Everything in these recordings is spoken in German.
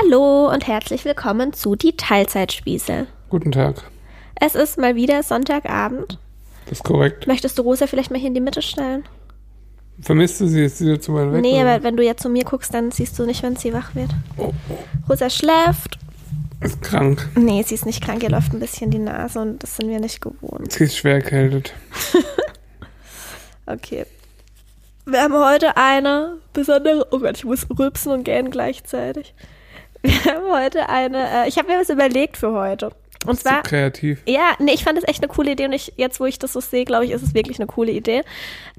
Hallo und herzlich willkommen zu Die Teilzeitspieße. Guten Tag. Es ist mal wieder Sonntagabend. Das ist korrekt. Möchtest du Rosa vielleicht mal hier in die Mitte stellen? Vermisst du sie? Ist sie zu weit weg? nee, oder? aber wenn du jetzt zu mir guckst, dann siehst du nicht, wenn sie wach wird. Oh, Rosa schläft. ist krank. Nee, sie ist nicht krank, ihr läuft ein bisschen die Nase und das sind wir nicht gewohnt. Sie ist schwer erkältet. Okay. Wir haben heute eine besondere. Oh Gott, ich muss rülpsen und gähnen gleichzeitig. Wir haben heute eine. Äh, ich habe mir was überlegt für heute. Und zwar. kreativ. Ja, nee, ich fand das echt eine coole Idee und ich, jetzt, wo ich das so sehe, glaube ich, ist es wirklich eine coole Idee.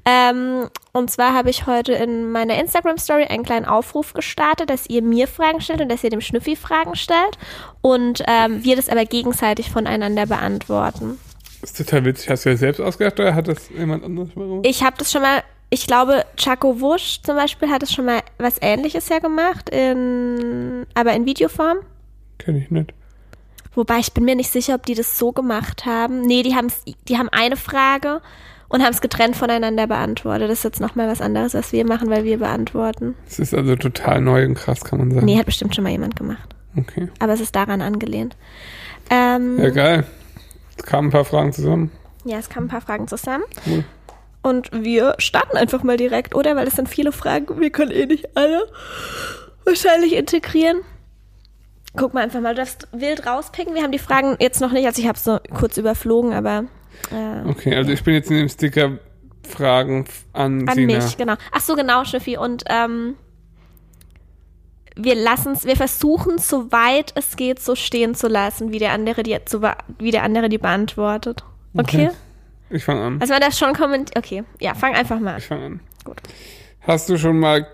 Ähm, und zwar habe ich heute in meiner Instagram-Story einen kleinen Aufruf gestartet, dass ihr mir Fragen stellt und dass ihr dem Schnüffi Fragen stellt und ähm, wir das aber gegenseitig voneinander beantworten. Das ist total witzig. Hast du das selbst ausgedacht oder hat das jemand anderes gemacht? Ich habe das schon mal, ich glaube, Chaco Wusch zum Beispiel hat es schon mal was ähnliches ja gemacht, in, aber in Videoform. Kenn ich nicht. Wobei ich bin mir nicht sicher, ob die das so gemacht haben. Nee, die, haben's, die haben eine Frage und haben es getrennt voneinander beantwortet. Das ist jetzt nochmal was anderes, was wir machen, weil wir beantworten. Es ist also total neu und krass, kann man sagen. Nee, hat bestimmt schon mal jemand gemacht. Okay. Aber es ist daran angelehnt. Ähm, Ja, geil. Es kamen ein paar Fragen zusammen. ja, es kamen ein paar Fragen zusammen. Cool. Und wir starten einfach mal direkt, oder? Weil es sind viele Fragen. Wir können eh nicht alle wahrscheinlich integrieren. Guck mal einfach mal, du darfst wild rauspicken. Wir haben die Fragen jetzt noch nicht, also ich habe es so kurz überflogen, aber äh, Okay, also ich bin jetzt in dem Sticker Fragen an, an Sina. mich, genau. Ach so, genau, Schiffi. Und ähm, wir lassen es, wir versuchen, soweit es geht, so stehen zu lassen, wie der andere die, be- wie der andere die beantwortet. Okay? Okay. Ich fange an. Also man darf schon kommentieren. Okay, ja, fang einfach mal an. Ich fange an. Gut. Hast du schon mal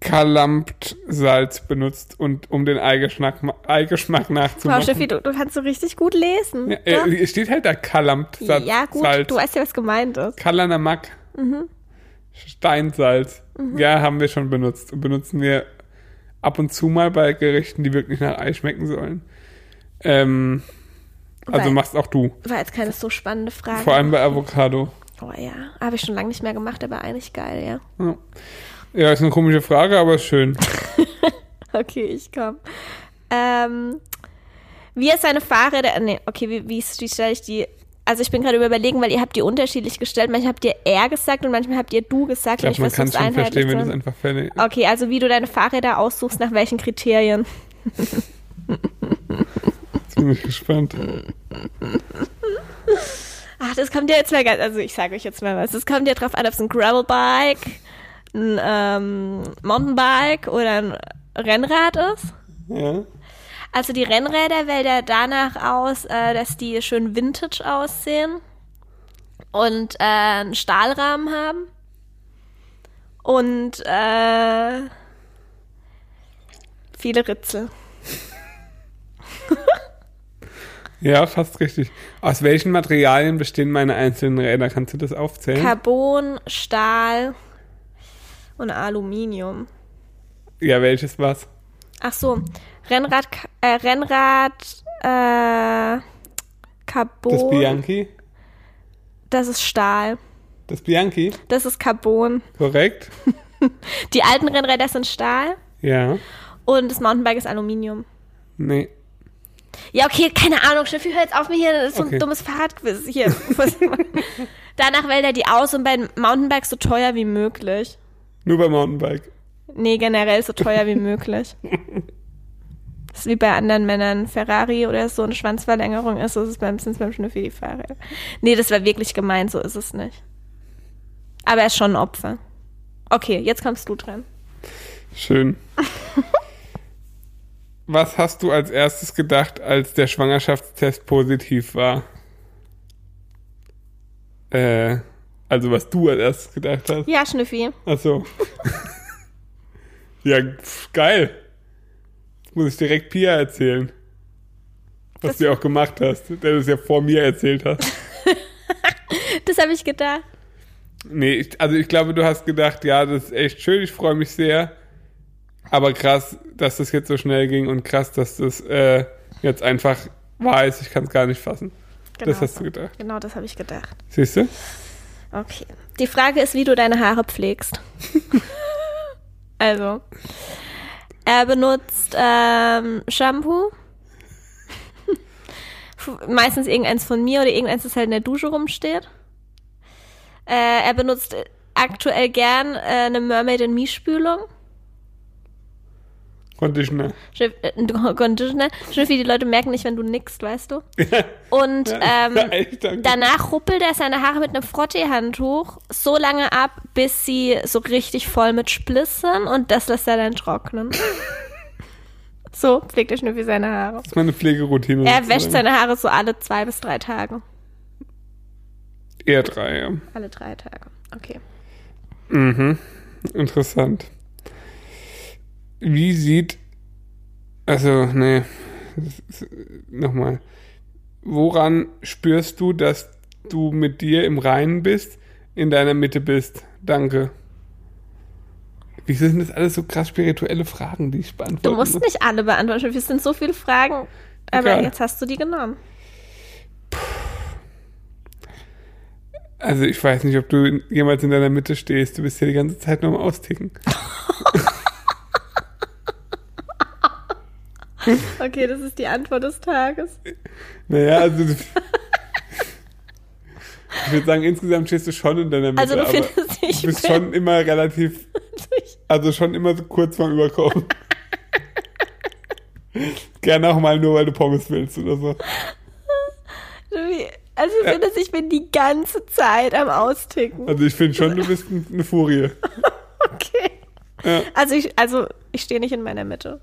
Kalampt-Salz benutzt und um den Eigeschmack, Eigeschmack Wow, nachzumachen? Steffi, du, du kannst so richtig gut lesen. Ja, äh, es steht halt da Kalampt-Salz. ja gut, Salz. du weißt ja, was gemeint ist. Kalanamak. Mhm. Steinsalz. Ja, haben wir schon benutzt. Und benutzen wir ab und zu mal bei Gerichten, die wirklich nach Ei schmecken sollen. Ähm, also Weil- machst auch du. War jetzt keine so spannende Frage. Vor allem bei Avocado. Oh ja, habe ich schon lange nicht mehr gemacht, aber eigentlich geil, ja. Ja. ja, ist eine komische Frage, aber ist schön. Okay, ich komm. Ähm, wie ist seine Fahrräder? Nee, okay, wie, wie, wie stelle ich die? Also ich bin gerade überlegen, weil ihr habt die unterschiedlich gestellt. Manchmal habt ihr er gesagt und manchmal habt ihr du gesagt. Ich glaube, man kann es schon verstehen, wenn es einfach fertig zu- Okay, also wie du deine Fahrräder aussuchst, nach welchen Kriterien. Jetzt bin ich gespannt. Ach, das kommt ja jetzt mal ganz, also ich sage euch jetzt mal was. Das kommt ja drauf an, ob es ein Gravelbike, ein ähm, Mountainbike oder ein Rennrad ist. Ja. Also die Rennräder wählt er danach aus, äh, dass die schön vintage aussehen und äh, einen Stahlrahmen haben und äh, viele Ritzel. ja, fast richtig. Aus welchen Materialien bestehen meine einzelnen Räder? Kannst du das aufzählen? Carbon, Stahl und Aluminium. ja, welches was? Ach so, Rennrad, äh, Rennrad, äh, Carbon. Das Bianchi? Das ist Stahl. Das Bianchi? Das ist Carbon. Korrekt? Die alten Rennräder sind Stahl Ja. und das Mountainbike ist Aluminium. Nee. Ja, okay, keine Ahnung. Steffi, hör jetzt auf mir hier. Das ist so ein Okay. dummes Fahrradquiz. Hier. Danach wählt er die aus und bei Mountainbikes so teuer wie möglich. Nur beim Mountainbike. Nee, generell so teuer wie möglich. Das ist wie bei anderen Männern. Ferrari oder so eine Schwanzverlängerung ist, so ist es beim, sind es beim Schnüffi die Fahrräder. Nee, das war wirklich gemeint, so ist es nicht. Aber er ist schon ein Opfer. Okay, jetzt kommst du dran. Schön. Was hast du als erstes gedacht, als der Schwangerschaftstest positiv war? Äh, also was du als erstes gedacht hast? Ja, Schnüffi. Ach so. ja, pf, geil. Jetzt muss ich direkt Pia erzählen. Was Das- du ja auch gemacht hast, der du es ja vor mir erzählt hast. Das habe ich gedacht. Nee, ich, also ich glaube, du hast gedacht, ja, das ist echt schön, ich freue mich sehr. Aber krass, dass das jetzt so schnell ging und krass, dass das äh, jetzt einfach wahr ist. Ich kann es gar nicht fassen. Das hast so. du gedacht. Genau, das habe ich gedacht. Siehst du? Okay. Die Frage ist, wie du deine Haare pflegst. also, Er benutzt ähm, Shampoo. Meistens irgendeins von mir oder irgendeins, das halt in der Dusche rumsteht. Äh, er benutzt aktuell gern äh, eine Mermaid in Me Spülung. Conditioner. Äh, Conditioner. Schiff, wie die Leute merken nicht, wenn du nickst, weißt du. Und ähm, danach ruppelt er seine Haare mit einem Frottee-Handtuch so lange ab, bis sie so richtig voll mit Splissen und das lässt er dann trocknen. so pflegt der Schnüffi seine Haare. Das ist meine Pflegeroutine. Er wäscht seine Haare so alle zwei bis drei Tage. Eher drei, ja. Alle drei Tage. Okay. Mhm. Interessant. Wie sieht. Also, nee. Nochmal. Woran spürst du, dass du mit dir im Reinen bist, in deiner Mitte bist? Danke. Wieso sind das alles so krass spirituelle Fragen, die ich beantworte? Du musst nicht alle beantworten. Es sind so viele Fragen. Aber Egal. jetzt hast du die genommen. Also, ich weiß nicht, ob du jemals in deiner Mitte stehst. Du bist ja die ganze Zeit nur am Austicken. Okay, das ist die Antwort des Tages. Naja, also. ich würde sagen, insgesamt stehst du schon in deiner Mitte. Also du aber findest, ich du bist schon immer relativ, also schon immer so kurz vorm Überkommen. Gerne auch mal nur, weil du Pommes willst oder so. Also ich finde, ich bin die ganze Zeit am Austicken. Also ich finde schon, du bist ein- eine Furie. Okay. Ja. Also ich, also ich stehe nicht in meiner Mitte.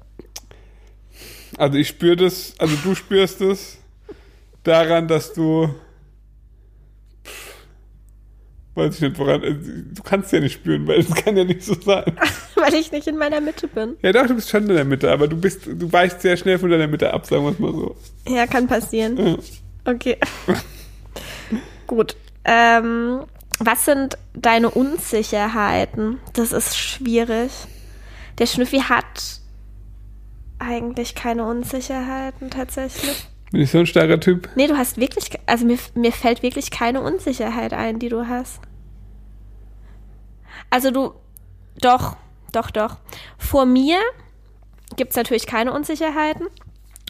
Also ich spüre das, also du spürst es daran, dass du, pff, weiß ich nicht woran, also du kannst ja nicht spüren, weil es kann ja nicht so sein. Weil ich nicht in meiner Mitte bin. Ja doch, du bist schon in der Mitte, aber du bist, du weichst sehr schnell von deiner Mitte ab, sagen wir es mal so. Ja, kann passieren. Ja. Okay. Gut. Ähm, was sind deine Unsicherheiten? Das ist schwierig. Der Schnüffi hat eigentlich keine Unsicherheiten tatsächlich. Bin ich so ein starker Typ? Nee, du hast wirklich, also mir, mir fällt wirklich keine Unsicherheit ein, die du hast. Also du, doch, doch, doch. Vor mir gibt es natürlich keine Unsicherheiten.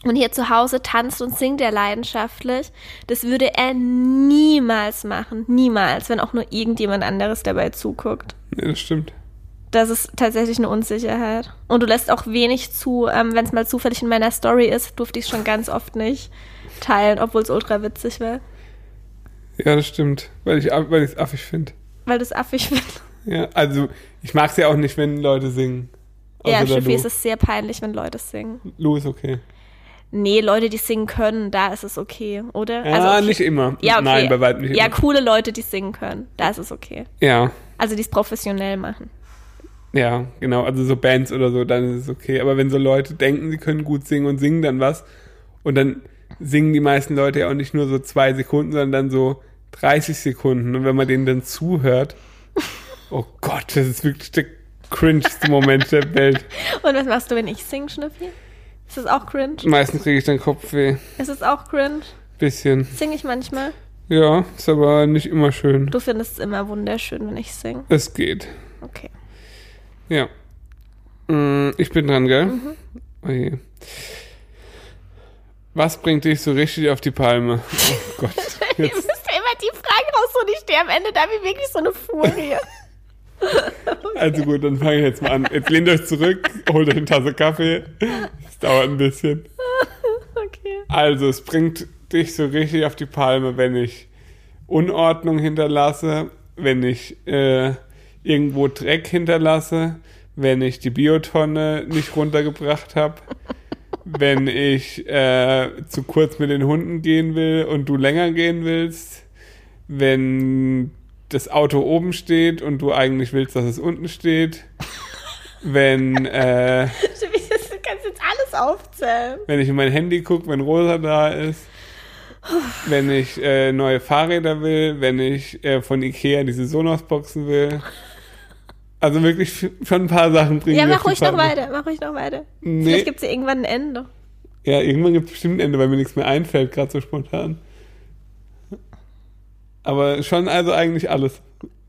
Und hier zu Hause tanzt und singt er leidenschaftlich. Das würde er niemals machen. Niemals, wenn auch nur irgendjemand anderes dabei zuguckt. Nee, das stimmt. Das ist tatsächlich eine Unsicherheit. Und du lässt auch wenig zu, ähm, wenn es mal zufällig in meiner Story ist, durfte ich schon ganz oft nicht teilen, obwohl es ultra witzig war. Ja, das stimmt. Weil ich weil ich es affig finde. Weil du es affig findest. Ja, also ich mag es ja auch nicht, wenn Leute singen. Ja, Schiffi, Lou. es ist sehr peinlich, wenn Leute singen. Lou ist okay. Nee, Leute, die singen können, da ist es okay, oder? Ja, Also okay. nicht immer. Ja, okay. Nein, bei weitem nicht Ja, immer. coole Leute, die singen können, da ist es okay. Ja, Also die es professionell machen. Ja, genau. Also so Bands oder so, dann ist es okay. Aber wenn so Leute denken, sie können gut singen und singen dann was und dann singen die meisten Leute ja auch nicht nur so zwei Sekunden, sondern dann so 30 Sekunden. Und wenn man denen dann zuhört, oh Gott, das ist wirklich der cringeste Moment der Welt. Und was machst du, wenn ich singe, Schnüffi? Ist das auch cringe? Meistens kriege ich dann Kopfweh. Ist es auch cringe? Bisschen. Singe ich manchmal? Ja, ist aber nicht immer schön. Du findest es immer wunderschön, wenn ich singe. Es geht. Okay. Ja. Mm, Ich bin dran, gell? Mhm. Oh je. Was bringt dich so richtig auf die Palme? Oh Gott. Ihr müsst ja immer die Fragen raussuchen, ich stehe am Ende da wie wirklich so eine Furie. also gut, dann fange ich jetzt mal an. Jetzt lehnt euch zurück, holt euch eine Tasse Kaffee. Es dauert ein bisschen. Okay. Also, es bringt dich so richtig auf die Palme, wenn ich Unordnung hinterlasse, wenn ich äh, irgendwo Dreck hinterlasse, wenn ich die Biotonne nicht runtergebracht habe, wenn ich äh, zu kurz mit den Hunden gehen will und du länger gehen willst, wenn das Auto oben steht und du eigentlich willst, dass es unten steht, wenn äh, Du kannst jetzt alles aufzählen. wenn ich in mein Handy gucke, wenn Rosa da ist, wenn ich äh, neue Fahrräder will, wenn ich äh, von Ikea diese Sonos-Boxen will. Also wirklich schon ein paar Sachen bringen. Ja, mach ruhig noch weiter, mach ruhig noch weiter. Nee. Vielleicht gibt es ja irgendwann ein Ende. Ja, irgendwann gibt es bestimmt ein Ende, weil mir nichts mehr einfällt, gerade so spontan. Aber schon also eigentlich alles.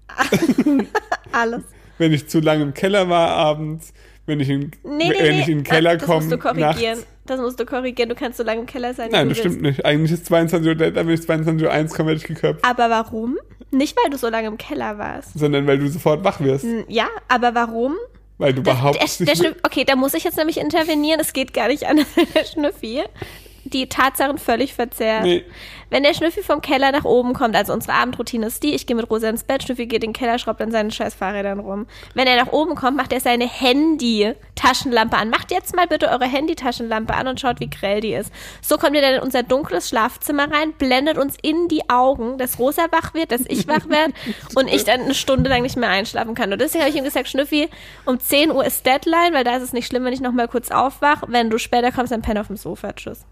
Alles. Wenn ich zu lange im Keller war abends, wenn ich in, Nee, nee, wenn nee. ich in den Keller das komme. musst du korrigieren. nachts. Das musst du korrigieren. Du kannst so lange im Keller sein, Nein, das stimmt nicht. Eigentlich ist 22 Uhr, wenn ich 22 Uhr 1 komme, ich geköpft. Aber warum? Nicht, weil du so lange im Keller warst. Sondern weil du sofort wach wirst. Hm, Ja, aber warum? Weil du Der, behauptest der nicht. Schnüffi, okay, da muss ich jetzt nämlich intervenieren. Es geht gar nicht wenn der Schnüffi die Tatsachen völlig verzerrt. Nee. Wenn der Schnüffi vom Keller nach oben kommt, also unsere Abendroutine ist die, ich gehe mit Rosa ins Bett, Schnüffi geht in den Keller, schraubt an seinen scheiß Fahrrädern rum. Wenn er nach oben kommt, macht er seine Handy-Taschenlampe an. Macht jetzt mal bitte eure Handy-Taschenlampe an und schaut, wie grell die ist. So kommt ihr dann in unser dunkles Schlafzimmer rein, blendet uns in die Augen, dass Rosa wach wird, dass ich wach werde und ich dann eine Stunde lang nicht mehr einschlafen kann. Und deswegen habe ich ihm gesagt, Schnüffi, um 10 Uhr ist Deadline, weil da ist es nicht schlimm, wenn ich noch mal kurz aufwach. Wenn du später kommst, dann penn auf dem Sofa. Tschüss.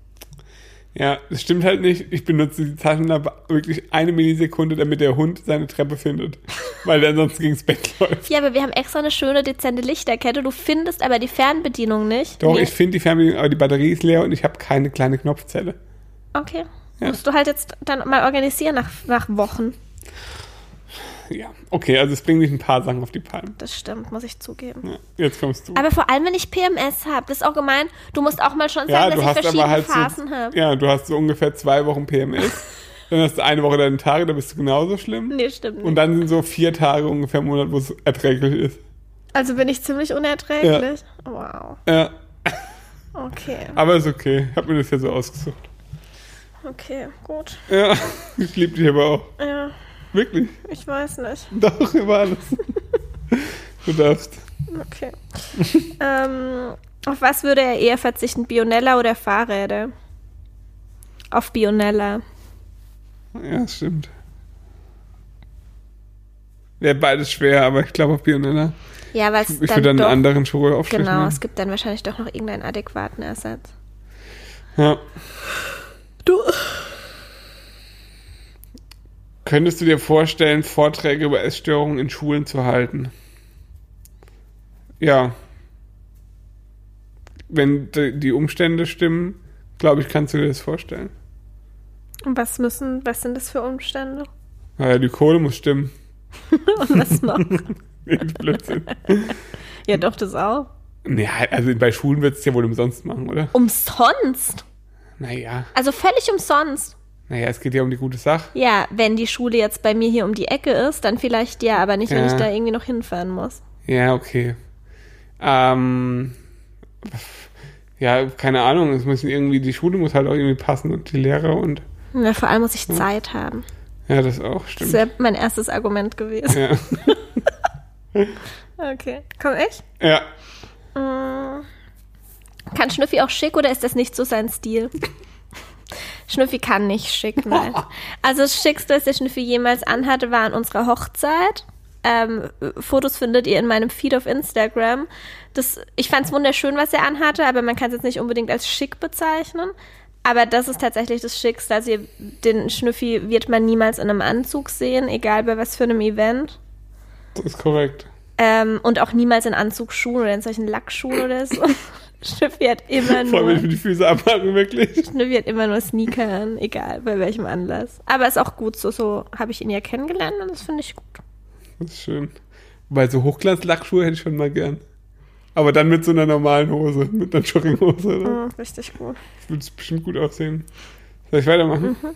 Ja, das stimmt halt nicht. Ich benutze die Taschenlampe wirklich eine Millisekunde, damit der Hund seine Treppe findet. Weil der ansonsten gegens Bett läuft. Ja, aber wir haben extra eine schöne, dezente Lichterkette. Du findest aber die Fernbedienung nicht. Doch, Nee. ich finde die Fernbedienung, aber die Batterie ist leer und ich habe keine kleine Knopfzelle. Okay. Ja. Musst du halt jetzt dann mal organisieren nach, nach Wochen. Ja, okay, also es bringen mich ein paar Sachen auf die Palme. Das stimmt, muss ich zugeben. Ja, jetzt kommst du. Aber vor allem, wenn ich PMS habe, das ist auch gemein. Du musst auch mal schon ja, sagen, du dass ich verschiedene aber halt Phasen so, habe. ja, du hast so ungefähr zwei Wochen PMS. dann hast du eine Woche deine Tage, da bist du genauso schlimm. Nee, stimmt nicht. Und dann sind so vier Tage ungefähr im Monat, wo es erträglich ist. also bin ich ziemlich unerträglich. Wow. Ja, Okay. aber ist okay. Ich habe mir das ja so ausgesucht. Okay, gut. Ja, ich liebe dich aber auch. Ja, Wirklich. ich weiß nicht. Doch, über alles. Du darfst. Okay. ähm, auf was würde er eher verzichten? Bionella oder Fahrräder? Auf Bionella. Ja, das stimmt. Wäre beides schwer, aber ich glaube auf Bionella. Ja, weil es Ich würde dann einen anderen Schuhe genau, es gibt dann wahrscheinlich doch noch irgendeinen adäquaten Ersatz. Ja. Du. Könntest du dir vorstellen, Vorträge über Essstörungen in Schulen zu halten? Ja. Wenn die Umstände stimmen, glaube ich, kannst du dir das vorstellen. Und was müssen, was sind das für Umstände? Naja, die Kohle muss stimmen. Und was noch? Blödsinn. ja, doch, das auch. Naja, also bei Schulen wird es ja wohl umsonst machen, oder? Umsonst. Naja. Also völlig umsonst. Naja, es geht ja um die gute Sache. Ja, wenn die Schule jetzt bei mir hier um die Ecke ist, dann vielleicht ja, aber nicht, wenn Ja. ich da irgendwie noch hinfahren muss. Ja, okay. Ähm, ja, keine Ahnung. Es müssen irgendwie, die Schule muss halt auch irgendwie passen und die Lehrer und Ja, vor allem muss ich Zeit haben. ja, das auch, Das stimmt. wäre mein erstes Argument gewesen. Ja. Okay. Komm ich? ja. Mm. Kann Schnüffi auch schick oder ist das nicht so sein Stil? Schnüffi kann nicht schick, nein. Also das Schickste, was der Schnüffi jemals anhatte, war an unserer Hochzeit. Ähm, Fotos findet ihr in meinem Feed auf Instagram. Das, ich fand es wunderschön, was er anhatte, aber man kann es jetzt nicht unbedingt als schick bezeichnen. Aber das ist tatsächlich das Schickste. Also ihr, den Schnüffi wird man niemals in einem Anzug sehen, egal bei was für einem Event. Das ist korrekt. Ähm, und auch niemals in Anzugsschuhen oder in solchen Lackschuhen oder so. Schnüffi hat immer Vor allem, wenn ich nur, mir die Füße abmachen, wirklich. Schnüffi hat immer nur Sneaker an, egal bei welchem Anlass. Aber ist auch gut so, so habe ich ihn ja kennengelernt und das finde ich gut. Das ist schön. Weil so Hochglanz-Lackschuhe hätte ich schon mal gern. Aber dann mit so einer normalen Hose, mit einer Jogginghose. Oder? Mhm, richtig gut. Das würde bestimmt gut aussehen. Soll ich weitermachen? Mhm.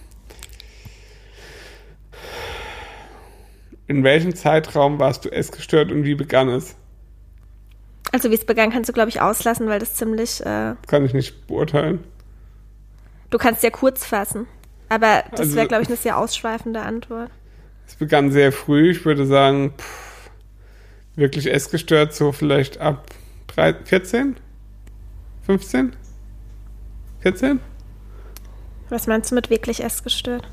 In welchem Zeitraum warst du essgestört und wie begann es? Also wie es begann, kannst du, glaube ich, auslassen, weil das ziemlich, äh, Kann ich nicht beurteilen. du kannst ja kurz fassen. Aber das Also- wäre, glaube ich, eine sehr ausschweifende Antwort. Es begann sehr früh. Ich würde sagen, pff, wirklich essgestört, so vielleicht ab drei, 14? 15? 14? Was meinst du mit wirklich essgestört?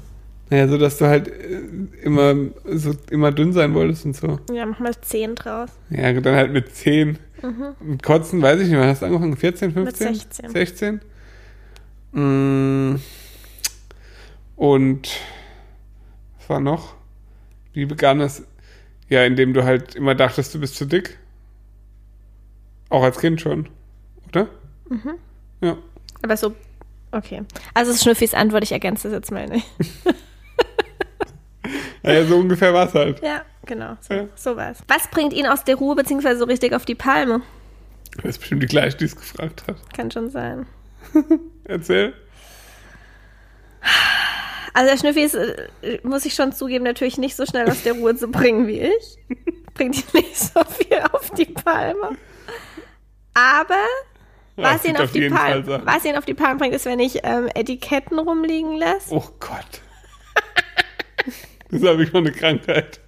Naja, so dass du halt äh, immer so immer dünn sein wolltest und so. Ja, mach mal 10 draus. Ja, dann halt mit 10. Mit Kotzen, weiß ich nicht, wann hast du angefangen? 14, 15? Mit 16. 16? Mm. Und was war noch? Wie begann es? Ja, indem du halt immer dachtest, du bist zu dick. Auch als Kind schon, oder? Ja. Aber so, okay. Also es ist Schnüffis Antwort, ich ergänze das jetzt mal nicht. Naja, so ungefähr war es halt. Ja, genau. So, Ja. so war's. Was bringt ihn aus der Ruhe, beziehungsweise so richtig auf die Palme? Das ist bestimmt die gleiche, die es gefragt hat. Kann schon sein. Erzähl. Also der Schnüffi ist, äh, muss ich schon zugeben, natürlich nicht so schnell aus der Ruhe zu bringen wie ich. Bringt ihn nicht so viel auf die Palme. Aber Ja, was ihn, auf die Palme, was ihn auf die Palme bringt, ist, wenn ich ähm, Etiketten rumliegen lasse. Oh Gott. Das habe ich mal eine Krankheit.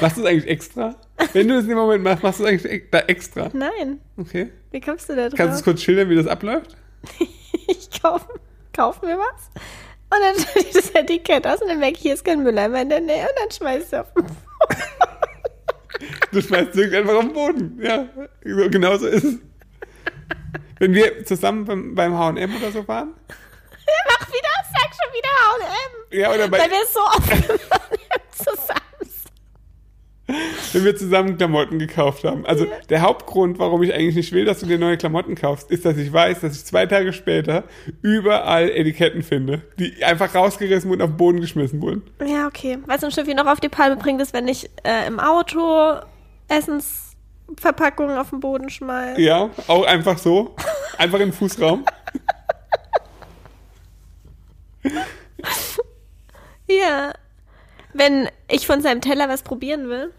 Machst du es eigentlich extra? Wenn du es im Moment machst, machst du es eigentlich da extra. Nein, Okay. wie kommst du da drauf? Kannst du es kurz schildern, wie das abläuft? ich kaufe kauf mir was und dann stelle ich das Etikett aus und dann merke ich, hier ist kein Mülleimer in der Nähe und dann schmeiße ich es auf den Du schmeißt es irgendwie einfach auf den Boden. Ja, so, genau so ist es. Wenn wir zusammen beim, beim H&M oder so waren? Mach wieder, sag schon wieder H&M. Ja, oder bei, Weil wir so oft zusammen. Wenn wir zusammen Klamotten gekauft haben. Also der Hauptgrund, warum ich eigentlich nicht will, dass du dir neue Klamotten kaufst, ist, dass ich weiß, dass ich zwei Tage später überall Etiketten finde, die einfach rausgerissen und auf den Boden geschmissen wurden. Ja, okay. Was ein Schiffi noch auf die Palme bringt, ist, wenn ich äh, im Auto Essensverpackungen auf den Boden schmeiße. Ja, auch einfach so. Einfach in den Fußraum. Ja. Wenn ich von seinem Teller was probieren will.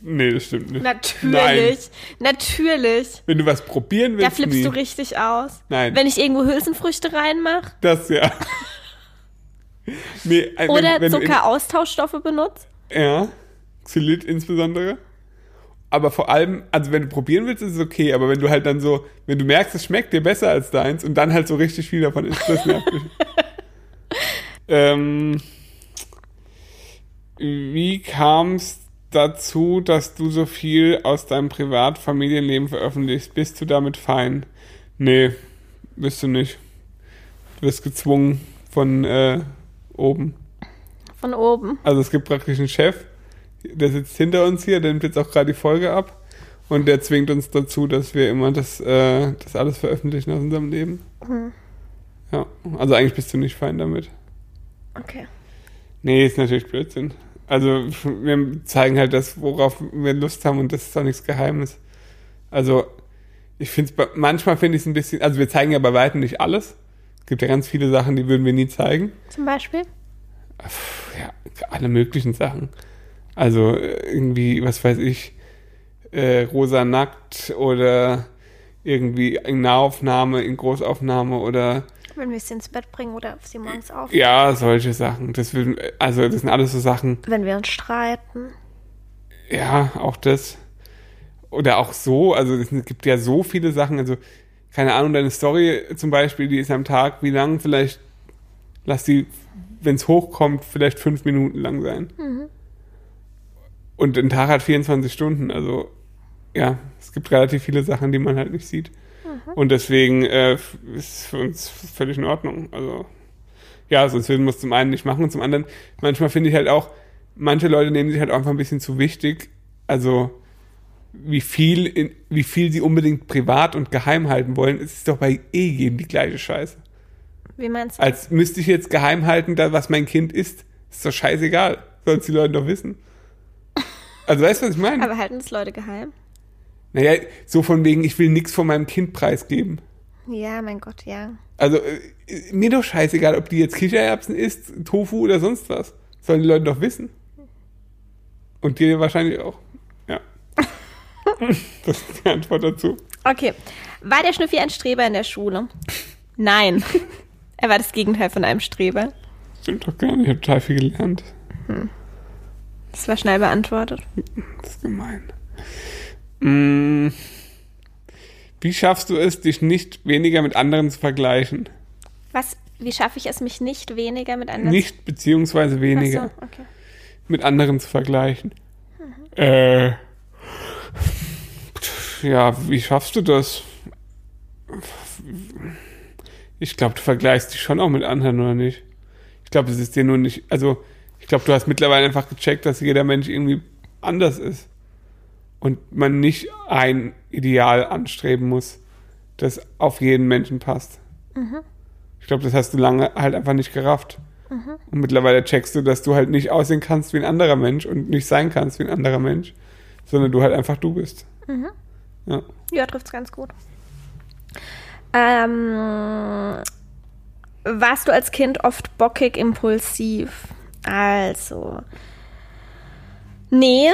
Nee, das stimmt nicht. Natürlich. Natürlich. Wenn du was probieren Da willst, flippst nie. du richtig aus. Nein. Wenn ich irgendwo Hülsenfrüchte reinmache Das ja. nee, äh, oder Zuckeraustauschstoffe in, ja, Xylit insbesondere. Aber vor allem, also wenn du probieren willst, ist es okay. Aber wenn du halt dann so, wenn du merkst, es schmeckt dir besser als deins und dann halt so richtig viel davon isst, das nervt mich. ähm, wie kam es dazu, dass du so viel aus deinem Privatfamilienleben veröffentlichst? Bist du damit fein? Nee, bist du nicht. Du wirst gezwungen von äh, oben. Von oben. Also es gibt praktisch einen Chef, der sitzt hinter uns hier, der nimmt jetzt auch gerade die Folge ab und der zwingt uns dazu, dass wir immer das, äh, das alles veröffentlichen aus unserem Leben. Ja, also eigentlich bist du nicht fein damit. Okay. Nee, ist natürlich Blödsinn. Also wir zeigen halt das, worauf wir Lust haben und das ist auch nichts Geheimes. Also ich finde es, manchmal finde ich es ein bisschen, also wir zeigen ja bei weitem nicht alles. Es gibt ja ganz viele Sachen, die würden wir nie zeigen. Zum Beispiel? ja, alle möglichen Sachen. Also irgendwie, was weiß ich, äh, rosa nackt oder irgendwie in Nahaufnahme, in Großaufnahme oder Wenn wir sie ins Bett bringen oder sie morgens auf. ja, solche Sachen. Das würden, also das sind alles so Sachen, Wenn wir uns streiten. ja, auch das. Oder auch so, also es gibt ja so viele Sachen, also keine Ahnung, deine Story zum Beispiel, die ist am Tag, wie lang? Vielleicht, lass die, wenn es hochkommt, vielleicht fünf Minuten lang sein. Und ein Tag hat 24 Stunden, also ja, es gibt relativ viele Sachen, die man halt nicht sieht. Und deswegen äh, ist für uns völlig in Ordnung. Also ja, sonst würden wir es zum einen nicht machen und zum anderen, manchmal finde ich halt auch, manche Leute nehmen sich halt auch einfach ein bisschen zu wichtig. Also wie viel, in, wie viel sie unbedingt privat und geheim halten wollen, es ist doch bei eh jedem die gleiche Scheiße. Wie meinst du? Als müsste ich jetzt geheim halten, da, was mein Kind isst, ist doch scheißegal. Sollen die Leute doch wissen. Also weißt du, was ich meine? Aber halten es Leute geheim? Naja, so von wegen, ich will nichts von meinem Kind preisgeben. Ja, mein Gott, ja. Also äh, mir doch scheißegal, ob die jetzt Kichererbsen isst, Tofu oder sonst was. Sollen die Leute doch wissen. Und dir wahrscheinlich auch. Ja. das ist die Antwort dazu. Okay. War der Schnüffi ein Streber in der Schule? Nein. er war das Gegenteil von einem Streber. Stimmt doch gar nicht. Ich habe total viel gelernt. Das war schnell beantwortet. Das ist gemein. Mm. Wie schaffst du es, dich nicht weniger mit anderen zu vergleichen? Was, wie schaffe ich es, mich nicht weniger mit anderen Nicht beziehungsweise weniger so, okay. mit anderen zu vergleichen. Äh. Ja, wie schaffst du das? Ich glaube, du vergleichst dich schon auch mit anderen, oder nicht? Ich glaube, es ist dir nur nicht. Also, ich glaube, du hast mittlerweile einfach gecheckt, dass jeder Mensch irgendwie anders ist. Und man nicht ein Ideal anstreben muss, das auf jeden Menschen passt. Ich glaube, das hast du lange halt einfach nicht gerafft. Und mittlerweile checkst du, dass du halt nicht aussehen kannst wie ein anderer Mensch und nicht sein kannst wie ein anderer Mensch, sondern du halt einfach du bist. Ja. Ja, trifft's ganz gut. Ähm, warst du als Kind oft bockig impulsiv? Also. Nee.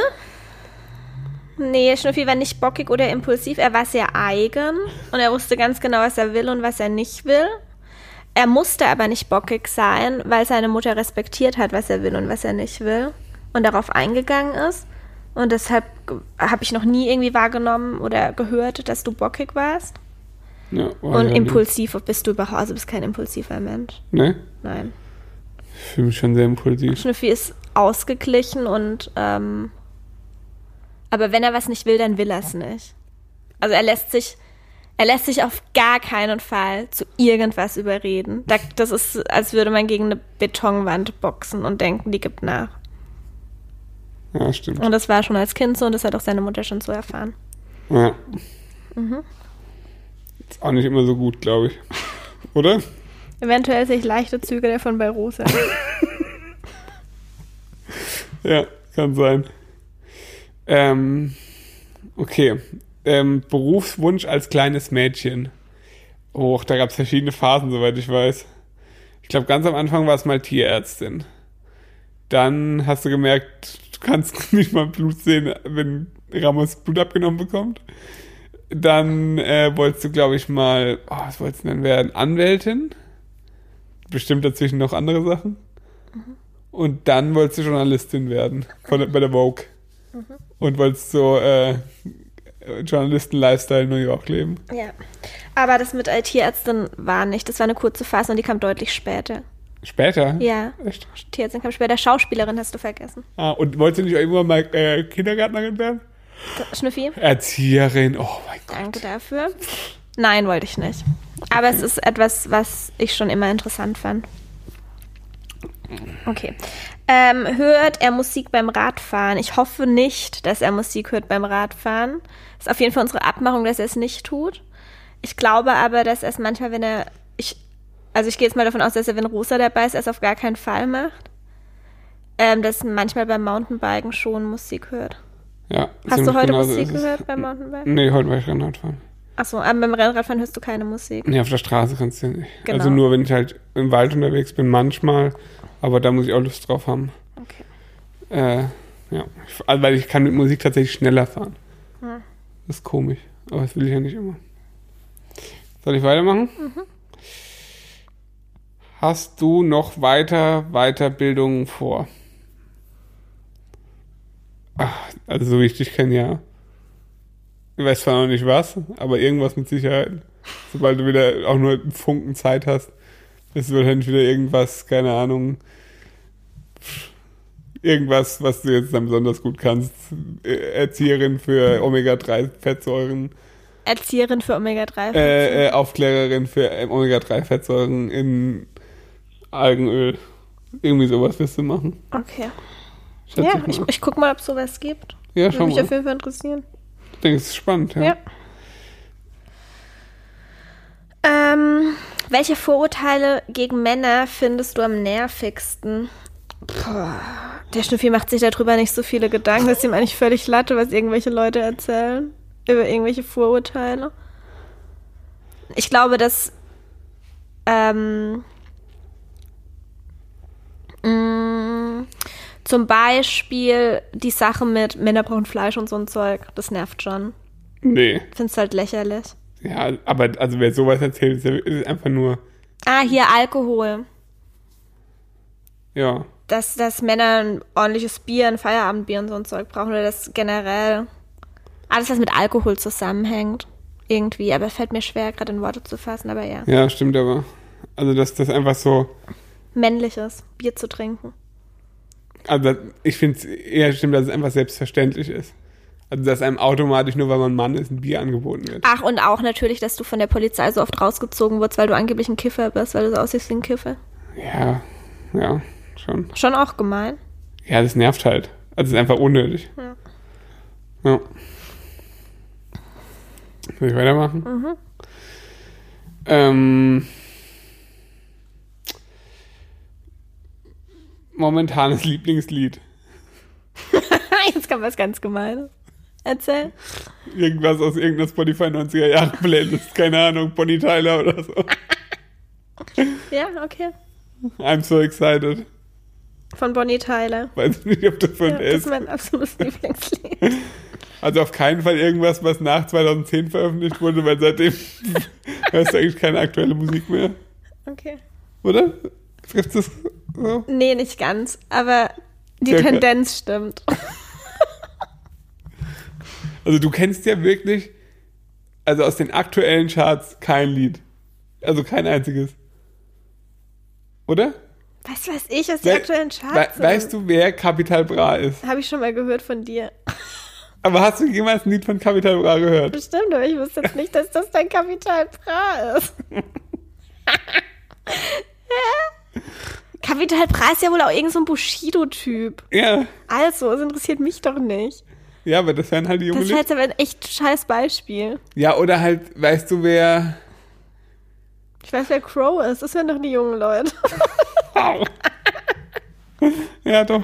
Nee, Schnüffi war nicht bockig oder impulsiv. Er war sehr eigen und er wusste ganz genau, was er will und was er nicht will. Er musste aber nicht bockig sein, weil seine Mutter respektiert hat, was er will und was er nicht will und darauf eingegangen ist. Und deshalb habe ich noch nie irgendwie wahrgenommen oder gehört, dass du bockig warst. Ja, war Und ja impulsiv bist du überhaupt, also bist kein impulsiver Mensch. nie. Ne? Nein. Ich fühle mich schon sehr impulsiv. Schnüffi ist ausgeglichen und ähm, aber wenn er was nicht will, dann will er es nicht. Also er lässt sich, er lässt sich auf gar keinen Fall zu irgendwas überreden. Da, das ist, als würde man gegen eine Betonwand boxen und denken, die gibt nach. Ja, stimmt. Und das war schon als Kind so und das hat auch seine Mutter schon so erfahren. Ja. Mhm. Ist auch nicht immer so gut, glaube ich. Oder? Eventuell sehe ich leichte Züge davon bei Rosa. Ja, kann sein. Ähm, okay. Ähm, Berufswunsch als kleines Mädchen. Oh, da gab es verschiedene Phasen, soweit ich weiß. Ich glaube, ganz am Anfang war es mal Tierärztin. Dann hast du gemerkt, du kannst nicht mal Blut sehen, wenn Ramos Blut abgenommen bekommt. Dann äh, wolltest du, glaube ich, mal, oh, was wolltest du denn werden? Anwältin? Bestimmt dazwischen noch andere Sachen. Und dann wolltest du Journalistin werden von, bei der Vogue. Und wolltest so äh, Journalisten-Lifestyle in New York leben. ja. Aber das mit Tierärztin war nicht. Das war eine kurze Phase und die kam deutlich später. Später? Ja. Echt? Tierärztin kam später. Schauspielerin hast du vergessen. Ah, und wolltest du nicht irgendwann mal äh, Kindergärtnerin werden? Schnüffi? Erzieherin, oh mein Gott. Danke dafür. Nein, wollte ich nicht. Aber es ist etwas, was ich schon immer interessant fand. Okay. Ähm, hört er Musik beim Radfahren? Ich hoffe nicht, dass er Musik hört beim Radfahren. Ist auf jeden Fall unsere Abmachung, dass er es nicht tut. Ich glaube aber, dass er es manchmal, wenn er. Ich, also ich gehe jetzt mal davon aus, dass er, wenn Rosa dabei ist, er es auf gar keinen Fall macht. Ähm, dass manchmal beim Mountainbiken schon Musik hört. Ja, Hast du heute genau Musik gehört beim Mountainbiken? Nee, heute war ich Rennradfahren. Achso, aber beim Rennradfahren hörst du keine Musik. Nee, auf der Straße kannst du ja nicht. Genau. Also nur, wenn ich halt im Wald unterwegs bin, manchmal. Aber da muss ich auch Lust drauf haben. Okay. Äh, ja. Also, weil ich kann mit Musik tatsächlich schneller fahren. Ja. Das ist komisch. Aber das will ich ja nicht immer. Soll ich weitermachen? Hast du noch weiter Weiterbildungen vor? Ach, also so wie ich dich kenne, ja. Ich weiß zwar noch nicht was, aber irgendwas mit Sicherheit. Sobald du wieder auch nur einen Funken Zeit hast, ist wahrscheinlich wieder irgendwas, keine Ahnung, irgendwas, was du jetzt dann besonders gut kannst. Äh, Erzieherin für Omega-3-Fettsäuren, Erzieherin für Omega-3. äh, äh, Aufklärerin für äh, Omega-3-Fettsäuren in Algenöl. Irgendwie sowas wirst du machen. okay. Schätze Ja, ich ich, mal. ich guck mal, ob es sowas gibt. ja Würde mich mal. auf jeden Fall interessieren. Denke, es ist spannend, ja. Ja. Ähm, welche Vorurteile gegen Männer findest du am nervigsten? Puh, der Schnüffi macht sich darüber nicht so viele Gedanken. Das ist ihm eigentlich völlig latte, was irgendwelche Leute erzählen. Über irgendwelche Vorurteile. Ich glaube, dass ähm, mh, zum Beispiel die Sache mit Männer brauchen Fleisch und so ein Zeug, das nervt schon. Nee. Findest halt lächerlich. Ja, aber also wer sowas erzählt, ist, einfach nur, Ah, hier Alkohol. ja. Dass, dass Männer ein ordentliches Bier, ein Feierabendbier und so ein Zeug brauchen oder das generell alles, was mit Alkohol zusammenhängt. Irgendwie, aber fällt mir schwer, gerade in Worte zu fassen, aber ja. Ja, stimmt aber. Also, dass das einfach so, Männliches, Bier zu trinken. Also ich finde es eher stimmt, dass es einfach selbstverständlich ist. Also, dass einem automatisch, nur weil man Mann ist, ein Bier angeboten wird. Ach, und auch natürlich, dass du von der Polizei so oft rausgezogen wurdest, weil du angeblich ein Kiffer bist, weil du so aussiehst wie ein Kiffer. Ja, ja, schon. Schon auch gemein. Ja, das nervt halt. Also, es ist einfach unnötig. Ja. Ja. Soll ich weitermachen? Mhm. Ähm, momentanes Lieblingslied. Jetzt kommt was ganz Gemeines. Erzähl. Irgendwas aus irgendeiner Spotify 90er Jahre Playlist. Keine Ahnung, Bonnie Tyler oder so. Ja, okay. I'm so excited. Von Bonnie Tyler. Weiß nicht, ob das von Ja, der das ist. ist mein absolutes Lieblingslied. Also auf keinen Fall irgendwas, was nach 2010 veröffentlicht wurde, weil seitdem hörst du eigentlich keine aktuelle Musik mehr. Okay. Oder? Trifft das so? Nee, nicht ganz, aber die Circa. Tendenz stimmt. Also du kennst ja wirklich, also aus den aktuellen Charts kein Lied. Also kein einziges. Oder? Weißt du, was ich aus den We- aktuellen We Charts weißt du, wer Capital Bra ist? Habe ich schon mal gehört von dir. Aber hast du jemals ein Lied von Capital Bra gehört? Bestimmt, aber ich wusste jetzt nicht, dass das dein Kapital Bra ist. Kapital Bra ist ja wohl auch irgend so ein Bushido-Typ. Ja. Also, es interessiert mich doch nicht. Ja, aber das wären halt die Das jungen ist Lieder. jetzt aber ein echt scheiß Beispiel. Ja, oder halt, weißt du, wer. Ich weiß, wer Crow ist. Das wären doch die jungen Leute. Au. ja, doch.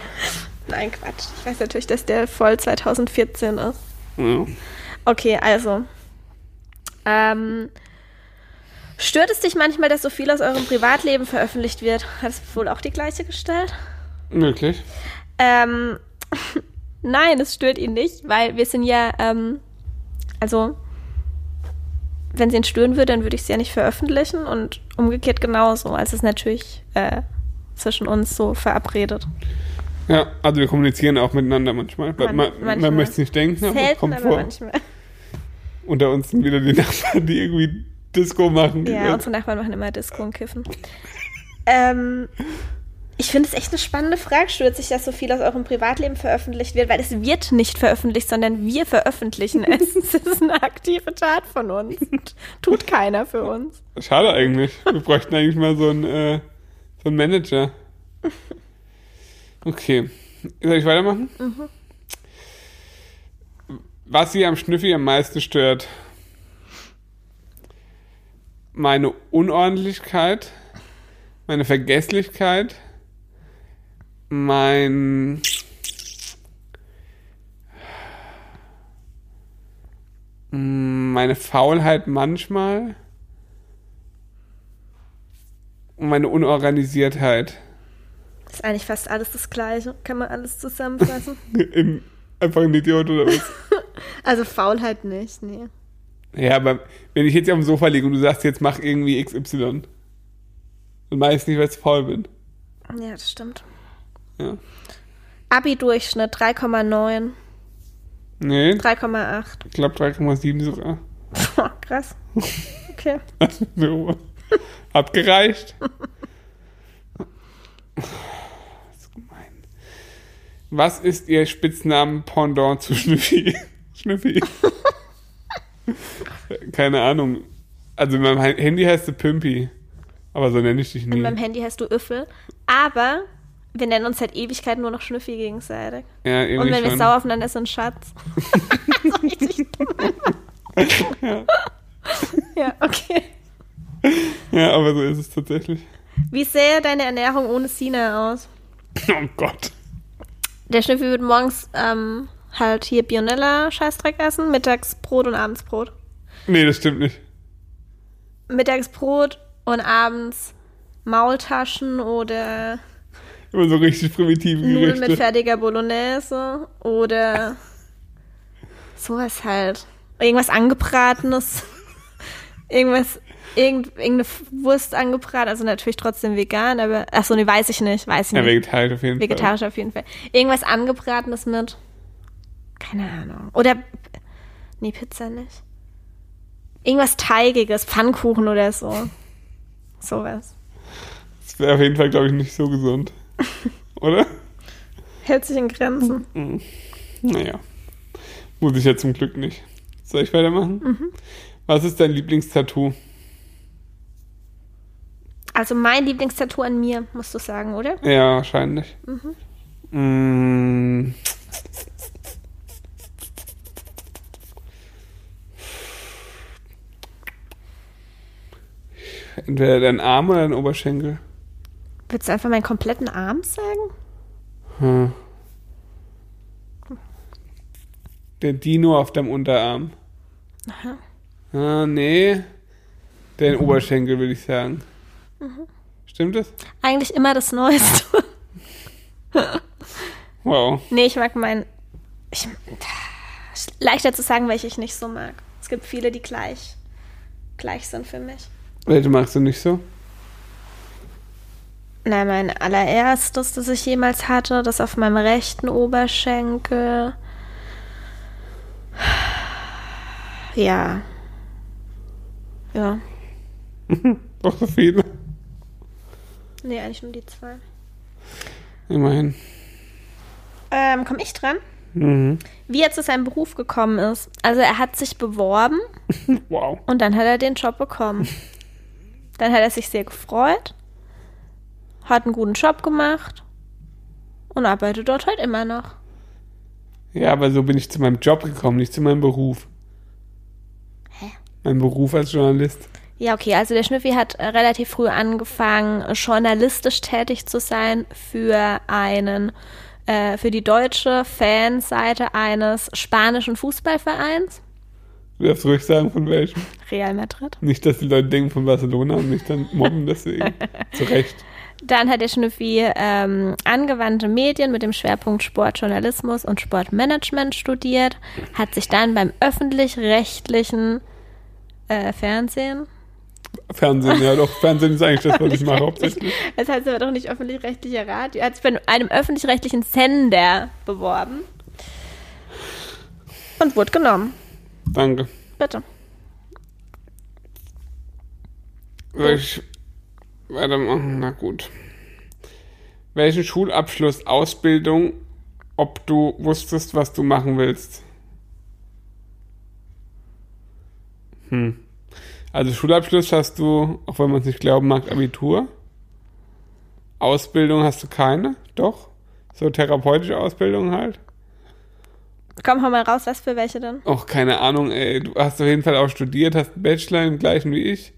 Nein, Quatsch. Ich weiß natürlich, dass der voll 2014 ist. Ja. Okay, also. Ähm, stört es dich manchmal, dass so viel aus eurem Privatleben veröffentlicht wird? Hat es wohl auch die gleiche gestellt? Möglich. Ähm, nein, es stört ihn nicht, weil wir sind ja, ähm, also, wenn sie ihn stören würde, dann würde ich sie ja nicht veröffentlichen und umgekehrt genauso. Also es ist natürlich äh, zwischen uns so verabredet. Ja, also wir kommunizieren auch miteinander manchmal. Man, Man- man, möchte es nicht denken, aber es kommt vor. manchmal. Unter uns sind wieder die Nachbarn, die irgendwie Disco machen. Ja, unsere Nachbarn machen immer Disco und Kiffen. ähm, ich finde es echt eine spannende Frage. Stört sich, dass so viel aus eurem Privatleben veröffentlicht wird? Weil es wird nicht veröffentlicht, sondern wir veröffentlichen es. Es ist eine aktive Tat von uns. Tut keiner für uns. Schade eigentlich. Wir bräuchten eigentlich mal so einen, äh, so einen Manager. Okay. Soll ich weitermachen? Mhm. Was Sie am Schnüffi am meisten stört? Meine Unordentlichkeit, meine Vergesslichkeit, mein meine Faulheit manchmal und meine Unorganisiertheit. Das ist eigentlich fast alles das Gleiche. Kann man alles zusammenfassen? In, einfach ein Idiot oder was? also Faulheit nicht, nee. Ja, aber wenn ich jetzt hier auf dem Sofa liege und du sagst, jetzt mach irgendwie XY, dann weiß ich nicht, weil ich faul bin. Ja, das stimmt. Ja. Abi-Durchschnitt 3,9. Nee, 3,8. ich glaube 3,7 sogar. Krass. Okay. so. Abgereicht. Das ist gemein. Was ist Ihr Spitznamen Pendant zu Schnüffi? Schnüffi. Keine Ahnung. Also in meinem Handy heißt sie Pimpi. Aber so nenne ich dich In nie. meinem Handy hast du Üffel. Aber wir nennen uns seit Ewigkeiten nur noch Schnüffi gegenseitig. Ja, irgendwie Und wenn wir schon. sauer aufeinander sind, Schatz. so richtig dumm. Ja. Ja, okay. ja, aber so ist es tatsächlich. Wie sähe deine Ernährung ohne Sina aus? Oh Gott. Der Schnüffi wird morgens ähm, halt hier Bionella-Scheißdreck essen, mittags Brot und abends Brot. Nee, das stimmt nicht. Mittags Brot und abends Maultaschen oder Immer so richtig primitive Nudeln mit Gerichte. fertiger Bolognese oder sowas halt. Irgendwas angebratenes. Irgendwas, irgend, irgendeine Wurst angebraten, also natürlich trotzdem vegan, aber achso, nee, weiß ich nicht, weiß ich Ja, nicht. vegetarisch auf jeden Vegetarisch auf jeden Fall. Irgendwas angebratenes mit, keine Ahnung. Oder, nee, Pizza nicht. Irgendwas Teigiges, Pfannkuchen oder so. Sowas. Das wäre auf jeden Fall, glaube ich, nicht so gesund. Oder? Hält sich in Grenzen. Naja. Muss ich ja zum Glück nicht. Soll ich weitermachen? Was ist dein Lieblingstattoo? Also mein Lieblingstattoo an mir, musst du sagen, oder? Ja, wahrscheinlich. Mm. Entweder dein Arm oder dein Oberschenkel. Willst du einfach meinen kompletten Arm sagen? Hm. Der Dino auf deinem Unterarm. Aha. Ah, nee. Der Oberschenkel, würde ich sagen. Stimmt das? Eigentlich immer das Neueste. Wow. nee, ich mag meinen. Ich, leichter zu sagen, welche ich nicht so mag. Es gibt viele, die gleich, gleich sind für mich. Welche magst du nicht so? Na, mein allererstes, das ich jemals hatte, das auf meinem rechten Oberschenkel. Ja. Ja. Doch so viele. Nee, eigentlich nur die zwei. Immerhin. Ähm, komm ich dran? Mhm. Wie er zu seinem Beruf gekommen ist. Also er hat sich beworben Wow. und dann hat er den Job bekommen. Dann hat er sich sehr gefreut, hat einen guten Job gemacht und arbeitet dort halt immer noch. Ja, aber so bin ich zu meinem Job gekommen, nicht zu meinem Beruf. Hä? Mein Beruf als Journalist. Ja, okay, also der Schnüffi hat äh, relativ früh angefangen, journalistisch tätig zu sein für einen, äh, für die deutsche Fanseite eines spanischen Fußballvereins, Du darfst ruhig sagen, von welchem. Real Madrid. Nicht, dass die Leute denken von Barcelona und mich dann mobben deswegen. Zu Recht. Dann hat der Schnüffi ähm, angewandte Medien mit dem Schwerpunkt Sportjournalismus und Sportmanagement studiert, hat sich dann beim öffentlich-rechtlichen äh, Fernsehen, Fernsehen, ja doch. Fernsehen ist eigentlich das, was ich mache hauptsächlich. das heißt aber doch nicht öffentlich-rechtlicher Radio, er hat sich bei einem öffentlich-rechtlichen Sender beworben und wurde genommen. Danke. Bitte. Soll ich weitermachen? Na gut. Welchen Schulabschluss, Ausbildung, ob du wusstest, was du machen willst? Hm. Also Schulabschluss hast du, auch wenn man es nicht glauben mag, Abitur. Ausbildung hast du keine, doch. So therapeutische Ausbildung halt. Komm, hau mal raus, was für welche denn? Auch keine Ahnung, ey. Du hast auf jeden Fall auch studiert, hast einen Bachelor im gleichen wie ich.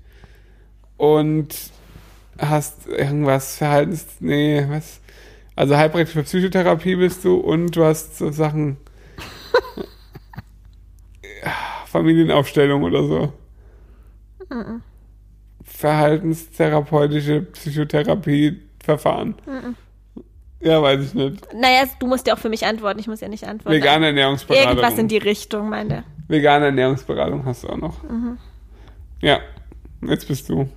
Und hast irgendwas Verhaltens. Nee, was? Also Heilpraktiker für Psychotherapie bist du und du hast so Sachen. Ja, Familienaufstellung oder so. Verhaltenstherapeutische Psychotherapie-Verfahren. Ja, weiß ich nicht. Naja, du musst ja auch für mich antworten, ich muss ja nicht antworten. Vegane Ernährungsberatung. Irgendwas in die Richtung, meinte er. Vegane Ernährungsberatung hast du auch noch. Ja, jetzt bist du.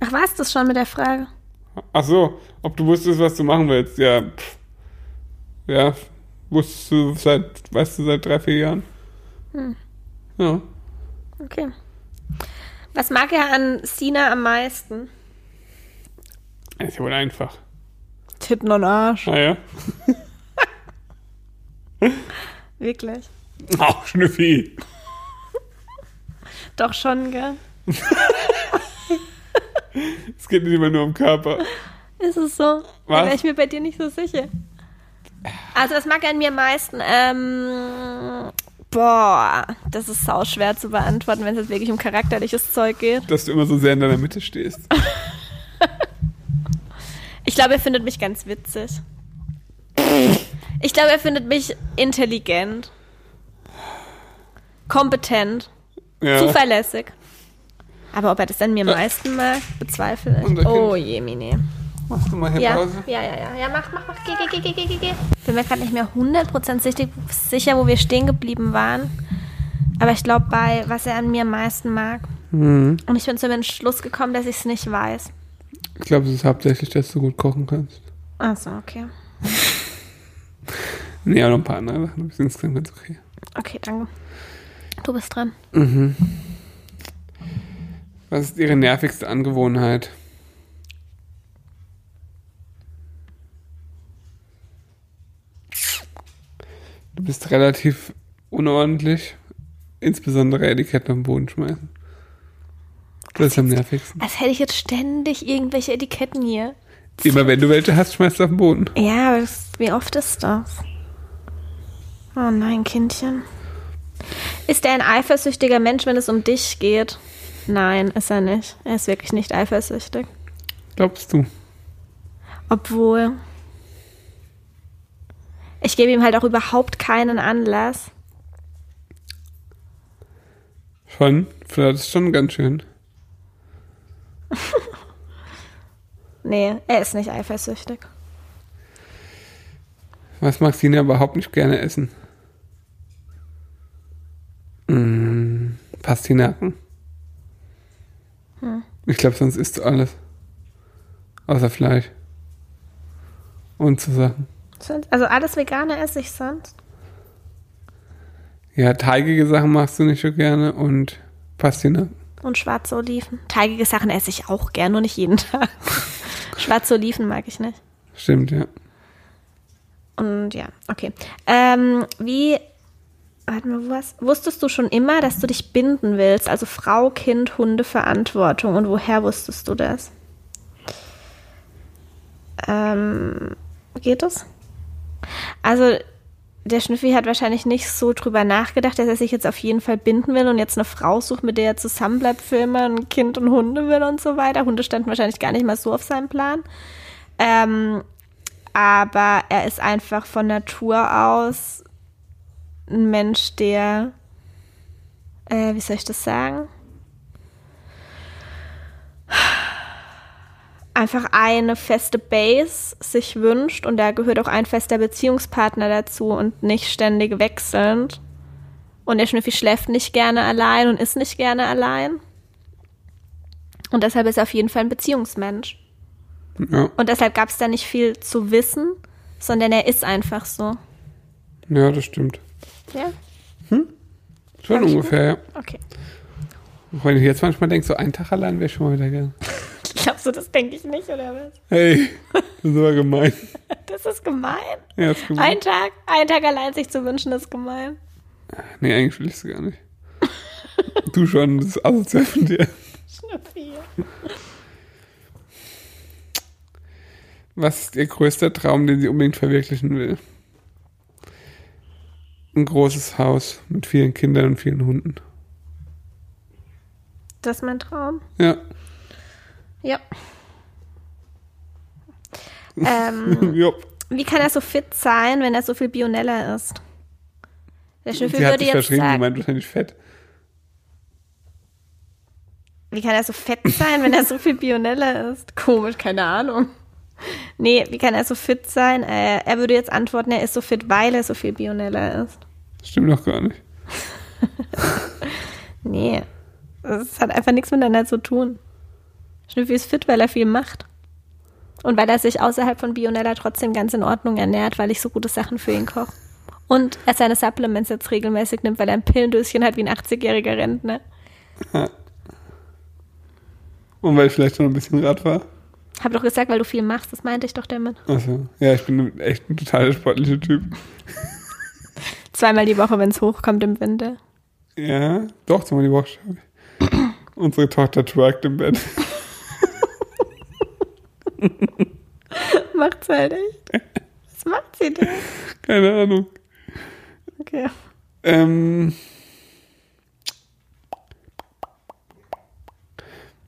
Ach, war es das schon mit der Frage? Ach so, ob du wusstest, was du machen willst. Ja, pff. ja, wusstest du seit, weißt du, seit drei, vier Jahren. Ja, Okay. Was mag er an Sina am meisten? ist ja wohl einfach. Titten und Arsch. Naja. Wirklich. Auch Schnüffi. Doch schon, gell? Es geht nicht immer nur um Körper. Ist es so? Da Was? wäre ich mir bei dir nicht so sicher. Also, was mag er an mir am meisten? Ähm, boah, das ist sau schwer zu beantworten, wenn es jetzt wirklich um charakterliches Zeug geht. Dass du immer so sehr in deiner Mitte stehst. Ich glaube, er findet mich ganz witzig. Ich glaube, er findet mich intelligent. Kompetent. Ja. Zuverlässig. Aber ob er das an mir am meisten mag, bezweifle ich. Oh je, Mine. Machst du mal hier Ja, Pause? ja, ja, ja. Ja, mach, mach, mach. Geh, geh, geh, geh, geh, geh. Bin mir gerade nicht mehr 100% sicher, sicher, wo wir stehen geblieben waren. Aber ich glaube, bei was er an mir am meisten mag. Mhm. Und ich bin zu dem Entschluss gekommen, dass ich es nicht weiß. Ich glaube, es ist hauptsächlich, dass du gut kochen kannst. Achso, okay. Nee, auch noch ein paar andere Sachen. aber Insgesamt ganz okay. Okay, danke. Du bist dran. Was ist ihre nervigste Angewohnheit? Du bist relativ unordentlich. Insbesondere Etiketten am Boden schmeißen. Das ist am nervigsten. Als hätte ich jetzt ständig irgendwelche Etiketten hier. Immer wenn du welche hast, schmeißt du auf den Boden. Ja, aber das, wie oft ist das? Oh nein, Kindchen. Ist er ein eifersüchtiger Mensch, wenn es um dich geht? Nein, ist er nicht. Er ist wirklich nicht eifersüchtig. Glaubst du? Obwohl. Ich gebe ihm halt auch überhaupt keinen Anlass. Schon? Das ist schon ganz schön. Nee, er ist nicht eifersüchtig. Was mag Sina überhaupt nicht gerne essen? Mm, Pastinaken. Hm. Ich glaube, sonst isst du alles. Außer Fleisch. Und so Sachen. Also alles Vegane esse ich sonst. Ja, teigige Sachen machst du nicht so gerne und Pastinaken. Und schwarze Oliven. Teigige Sachen esse ich auch gern, nur nicht jeden Tag. schwarze Oliven mag ich nicht. Stimmt, ja. Und ja, okay. Ähm, wie, warte mal, was? Wusstest du schon immer, dass du dich binden willst? Also Frau, Kind, Hunde, Verantwortung. Und woher wusstest du das? Ähm, geht das? Also, der Schnüffi hat wahrscheinlich nicht so drüber nachgedacht, dass er sich jetzt auf jeden Fall binden will und jetzt eine Frau sucht, mit der er zusammenbleibt für immer, ein Kind und Hunde will und so weiter. Hunde standen wahrscheinlich gar nicht mal so auf seinem Plan. Ähm, aber er ist einfach von Natur aus ein Mensch, der, äh, wie soll ich das sagen? Einfach eine feste Base sich wünscht und da gehört auch ein fester Beziehungspartner dazu und nicht ständig wechselnd. Und der Schnüffi schläft nicht gerne allein und ist nicht gerne allein. Und deshalb ist er auf jeden Fall ein Beziehungsmensch. Ja, Und deshalb gab es da nicht viel zu wissen, sondern er ist einfach so. ja das stimmt. Ja? Schon Hab ich ungefähr, ja. Okay. Auch wenn ich jetzt manchmal denke, so ein Tag allein wäre schon mal wieder gern. Glaubst du, das denke ich nicht, oder was? Hey, das ist aber gemein. Das ist gemein. Ja, ist gemein. Ein Tag, ein Tag allein sich zu wünschen, ist gemein. Nee, eigentlich will ich es gar nicht. Du schon, das ist asozial von dir. Schnüffi. Was ist Ihr größter Traum, den sie unbedingt verwirklichen will? Ein großes Haus mit vielen Kindern und vielen Hunden. Das ist mein Traum. Ja. Ja. Ähm, Jupp. wie kann er so fit sein, wenn er so viel Bioneller isst? Der Schnüffel würde jetzt verschrieben, sagen, meint wahrscheinlich fett. wie kann er so fett sein, wenn er so viel Bioneller isst? Komisch, keine Ahnung. Nee, wie kann er so fit sein? Äh, er würde jetzt antworten, er ist so fit, weil er so viel Bioneller isst. Stimmt doch gar nicht. Nee, das hat einfach nichts miteinander zu tun. Schnüffi ist fit, weil er viel macht. Und weil er sich außerhalb von Bionella trotzdem ganz in Ordnung ernährt, weil ich so gute Sachen für ihn koche. Und er seine Supplements jetzt regelmäßig nimmt, weil er ein Pillendöschen hat wie ein 80-jähriger Rentner. Und weil ich vielleicht noch ein bisschen Rad war. Hab doch gesagt, weil du viel machst, das meinte ich doch damit. Also, ja, ich bin echt ein total sportlicher Typ. Zweimal die Woche, wenn es hochkommt im Winter. Ja, doch, zweimal die Woche. Unsere Tochter twerkt im Bett. Macht's halt echt. Was macht sie denn? Keine Ahnung. Okay. Ähm,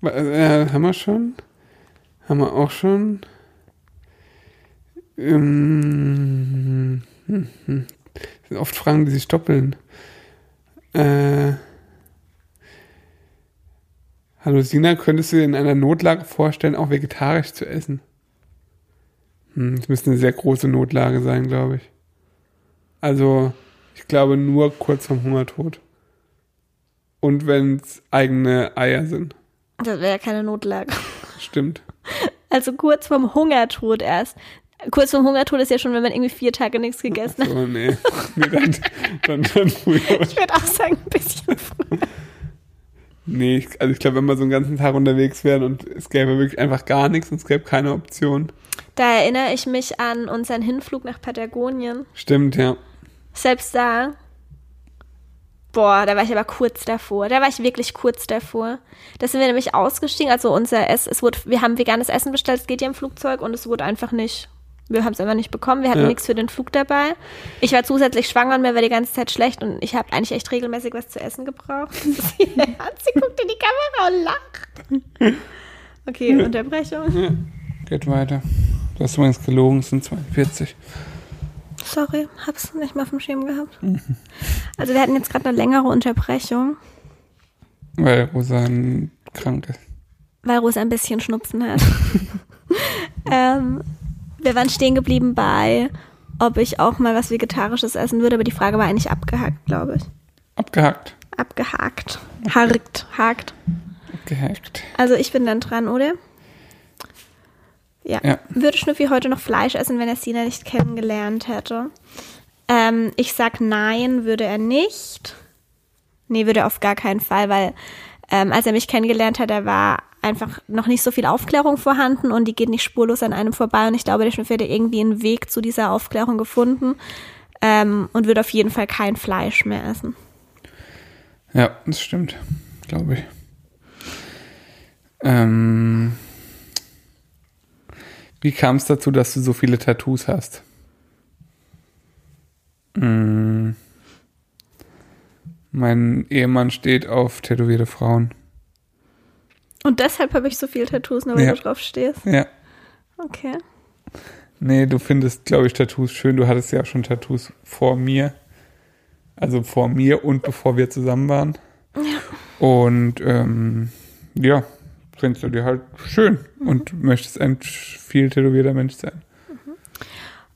äh, haben wir schon? Haben wir auch schon? Ähm, hm, hm. Das sind oft Fragen, die sich doppeln. Äh, Hallo Sina, könntest du dir in einer Notlage vorstellen, auch vegetarisch zu essen? Hm, das müsste eine sehr große Notlage sein, glaube ich. Also, ich glaube nur kurz vorm Hungertod. Und wenn es eigene Eier sind. Das wäre ja keine Notlage. Stimmt. Also kurz vorm Hungertod erst. Kurz vorm Hungertod ist ja schon, wenn man irgendwie vier Tage nichts gegessen hat. So, nee. nee dann, dann, dann früher. Ich würde auch sagen, ein bisschen früher. Nee, ich, also ich glaube, wenn wir so einen ganzen Tag unterwegs wären und es gäbe wirklich einfach gar nichts und es gäbe keine Option. Da erinnere ich mich an unseren Hinflug nach Patagonien. Stimmt, ja. Selbst da. Boah, da war ich aber kurz davor. Da war ich wirklich kurz davor. Da sind wir nämlich ausgestiegen. Also unser Ess, es wurde, wir haben veganes Essen bestellt, es geht ja im Flugzeug und es wurde einfach nicht, wir haben es einfach nicht bekommen. Wir hatten Ja. nichts für den Flug dabei. Ich war zusätzlich schwanger und mir war die ganze Zeit schlecht und ich habe eigentlich echt regelmäßig was zu essen gebraucht. Sie, guckt in die Kamera und lacht. Okay, Unterbrechung. Geht weiter. Du hast übrigens gelogen, es sind 42. Sorry, hab's nicht mehr auf dem Schirm gehabt. Also wir hatten jetzt gerade eine längere Unterbrechung. Weil Rosa krank ist. Weil Rosa ein bisschen Schnupfen hat. ähm, wir waren stehen geblieben bei, ob ich auch mal was Vegetarisches essen würde, aber die Frage war eigentlich abgehakt, glaube ich. Abgehakt. Abgehakt. Harkt. Hakt. Abgehakt. Also ich bin dann dran, oder? Ja. Ja. Würde Schnüffi heute noch Fleisch essen, wenn er Sina nicht kennengelernt hätte? Ähm, ich sag nein, würde er nicht. Nee, würde er auf gar keinen Fall, weil ähm, als er mich kennengelernt hat, da war einfach noch nicht so viel Aufklärung vorhanden und die geht nicht spurlos an einem vorbei und ich glaube, der Schnüffi hätte irgendwie einen Weg zu dieser Aufklärung gefunden ähm, und würde auf jeden Fall kein Fleisch mehr essen. Ja, das stimmt, glaube ich. Ähm, wie kam es dazu, dass du so viele Tattoos hast? Mm, mein Ehemann steht auf tätowierte Frauen. Und deshalb habe ich so viele Tattoos, nur weil Ja. du drauf stehst. Ja. Okay. Nee, du findest, glaube ich, Tattoos schön. Du hattest ja auch schon Tattoos vor mir. Also vor mir und bevor wir zusammen waren. Ja. Und ähm, ja, findest du dir halt schön und möchtest ein viel tätowierter Mensch sein.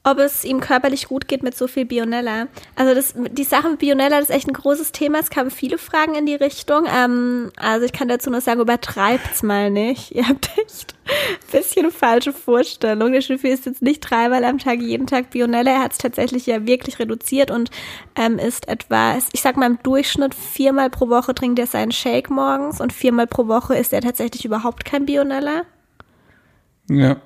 Ob es ihm körperlich gut geht mit so viel Bionella. Also das, die Sache mit Bionella das ist echt ein großes Thema. Es kamen viele Fragen in die Richtung. Ähm, also ich kann dazu nur sagen, übertreibt's mal nicht. Ihr habt echt ein bisschen falsche Vorstellung. Der Schnüffel ist jetzt nicht dreimal am Tag jeden Tag Bionella. Er hat es tatsächlich ja wirklich reduziert und ähm, ist etwa, ich sag mal im Durchschnitt viermal pro Woche trinkt er seinen Shake morgens und viermal pro Woche isst er tatsächlich überhaupt kein Bionella. Ja,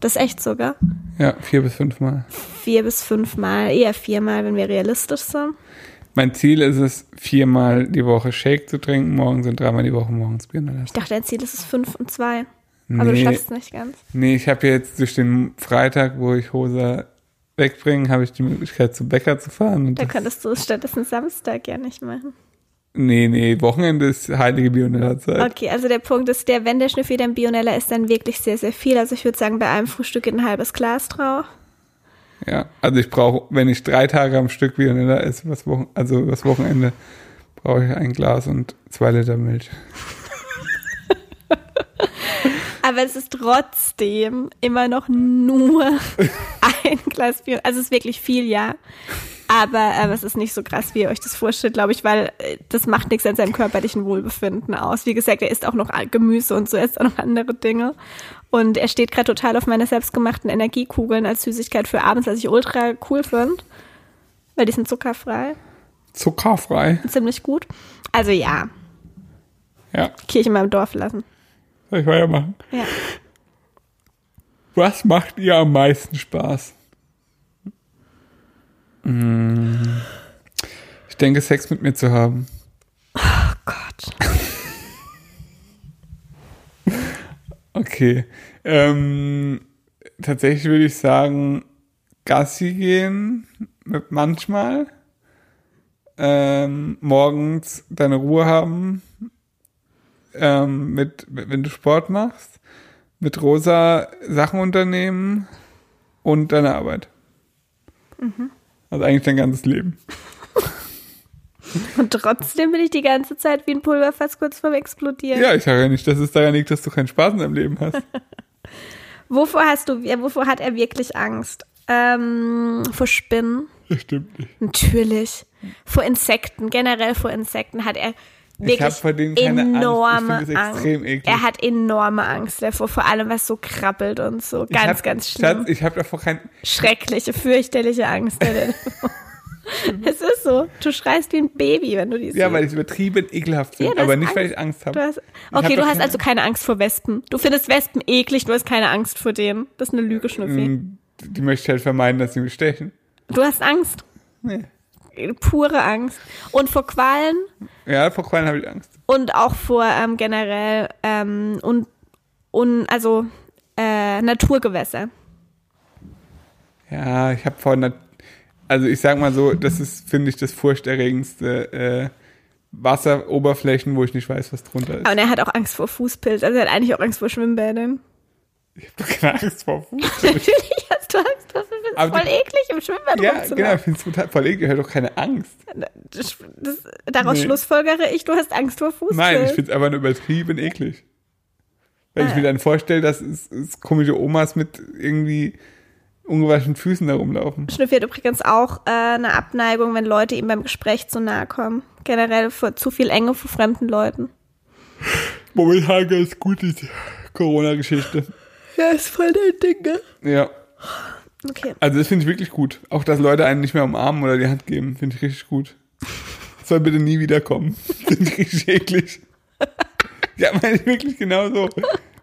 Das ist echt sogar. ja, vier bis fünfmal. Vier bis fünfmal, eher viermal, wenn wir realistisch sind. Mein Ziel ist es, viermal die Woche Shake zu trinken, morgens und dreimal die Woche morgens Bier. Ich dachte, dein Ziel ist es fünf und zwei. Aber du Nee, schaffst es nicht ganz. nee, ich habe jetzt durch den Freitag, wo ich Hose wegbringe, habe ich die Möglichkeit, zu Bäcker zu fahren. Da könntest du es stattdessen Samstag ja nicht machen. Nee, nee, Wochenende ist heilige Bionella-Zeit. Okay, also der Punkt ist der, wenn der Schnüffel dann Bionella ist, dann wirklich sehr, sehr viel. Also ich würde sagen, bei einem Frühstück geht ein halbes Glas drauf. Ja, also ich brauche, wenn ich drei Tage am Stück Bionella esse, was Wochen, also das Wochenende, brauche ich ein Glas und zwei Liter Milch. Aber es ist trotzdem immer noch nur ein Glas Bionella. Also es ist wirklich viel, ja. Aber ähm, es ist nicht so krass, wie ihr euch das vorstellt, glaube ich, weil äh, das macht nichts an seinem körperlichen Wohlbefinden aus. Wie gesagt, er isst auch noch Gemüse und so, er isst auch noch andere Dinge. Und er steht gerade total auf meine selbstgemachten Energiekugeln als Süßigkeit für abends, was ich ultra cool finde. Weil die sind zuckerfrei. Zuckerfrei. Ziemlich gut. Also ja, Ja, Kirche mal im Dorf lassen. soll ich weitermachen? Ja. Was macht ihr am meisten Spaß? Ich denke, Sex mit mir zu haben. Oh Gott. Okay. Ähm, tatsächlich würde ich sagen, Gassi gehen mit manchmal. Ähm, morgens deine Ruhe haben. Ähm, mit, wenn du Sport machst. Mit Rosa Sachen unternehmen. Und deine Arbeit. Also eigentlich dein ganzes Leben. Und trotzdem bin ich die ganze Zeit wie ein Pulverfass kurz vorm Explodieren. Ja, ich sage ja nicht, dass es daran liegt, dass du keinen Spaß in deinem Leben hast. Wovor hast du, wovor hat er wirklich Angst? Ähm, vor Spinnen? Das stimmt nicht. Natürlich. Vor Insekten, generell vor Insekten hat er wirklich hab vor denen keine Angst. Ich enorme das Angst. extrem eklig. Er hat enorme Angst davor, vor allem was so krabbelt und so. Ich Ganz, hab, ganz schlimm. Schatz, ich habe davor kein. Schreckliche, fürchterliche Angst. es ist so. Du schreist wie ein Baby, wenn du die Ja, siehst. weil ich übertrieben ekelhaft Ja, finde, du aber nicht, weil Angst. ich Angst habe. hast, hab okay, du hast keine- also keine Angst vor Wespen. Du findest Wespen eklig, du hast keine Angst vor denen. Das ist eine Lüge, Schnüffi. Mm, Die möchte ich halt vermeiden, dass sie mich stechen. Du hast Angst. Nee. Pure Angst. Und vor Qualen Ja, vor Quallen habe ich Angst. und auch vor ähm, generell ähm, und, und also äh, Naturgewässer. Ja, ich habe vor. Nat also ich sag mal so, das ist, finde ich, das furchterregendste äh, Wasseroberflächen, wo ich nicht weiß, was drunter ist. Und er hat auch Angst vor Fußpilz. Also er hat eigentlich auch Angst vor Schwimmbädern. Ich habe doch keine Angst vor Fuß. Natürlich hast du Angst Aber voll eklig, im Schwimmbad Ja, genau, ich finde es total voll eklig. Ich habe doch keine Angst. Das, das, daraus Nee. schlussfolgere ich, du hast Angst vor Fußpilz. Nein, ich finde es einfach nur übertrieben eklig. Weil ich Ah. mir dann vorstelle, dass es, es komische Omas mit irgendwie ungewaschenen Füßen da rumlaufen. Schnüffi hat übrigens auch äh, eine Abneigung, wenn Leute ihm beim Gespräch zu nahe kommen. Generell vor zu viel Enge vor fremden Leuten. Momentan ganz gut, diese Corona-Geschichte. Ja, ist voll dein Ding, ne? Ja, Okay. also das finde ich wirklich gut. Auch, dass Leute einen nicht mehr umarmen oder die Hand geben, finde ich richtig gut. Soll bitte nie wiederkommen. Finde ich richtig eklig. Ja, meine ich wirklich genauso.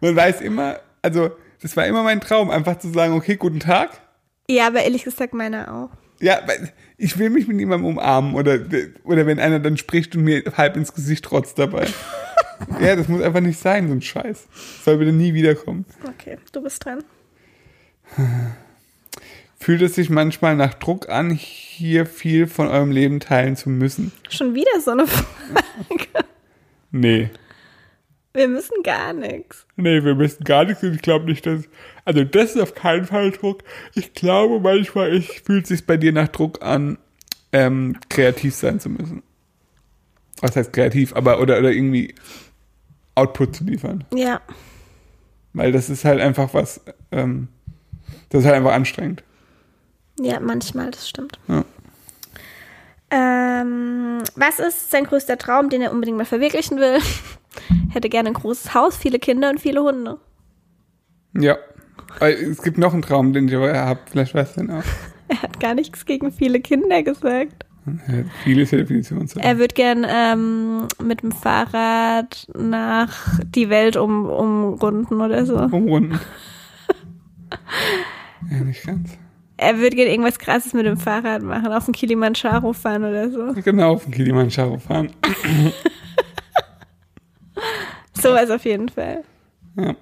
Man weiß immer, also das war immer mein Traum, einfach zu sagen, okay, guten Tag. Ja, aber ehrlich gesagt meiner auch. Ja, weil ich will mich mit niemandem umarmen oder, oder wenn einer dann spricht und mir halb ins Gesicht trotzt dabei. ja, das muss einfach nicht sein, so ein Scheiß. Soll bitte nie wiederkommen. Okay, du bist dran. Fühlt es sich manchmal nach Druck an, hier viel von eurem Leben teilen zu müssen? Schon wieder so eine Frage. Nee. Wir müssen gar nichts. Nee, wir müssen gar nichts und ich glaube nicht, dass. Also, das ist auf keinen Fall Druck. Ich glaube manchmal, ich fühlt sich bei dir nach Druck an, ähm, kreativ sein zu müssen. Was heißt kreativ, aber oder, oder irgendwie Output zu liefern. Ja. Weil das ist halt einfach was, ähm, das ist halt einfach anstrengend. Ja, manchmal, das stimmt. Ja. Ähm, was ist sein größter Traum, den er unbedingt mal verwirklichen will? Hätte gerne ein großes Haus, viele Kinder und viele Hunde. Ja. Aber Es gibt noch einen Traum, den ich habe. Vielleicht weißt du den auch. Er hat gar nichts gegen viele Kinder gesagt. Ja, Viele ist ja Definitionssache. Er würde gern ähm, mit dem Fahrrad nach die Welt um, umrunden oder so. Umrunden. ja, nicht ganz. Er würde gern irgendwas Krasses mit dem Fahrrad machen, auf den Kilimanjaro fahren oder so. Genau, auf den Kilimanjaro fahren. Sowas auf jeden Fall. Ja.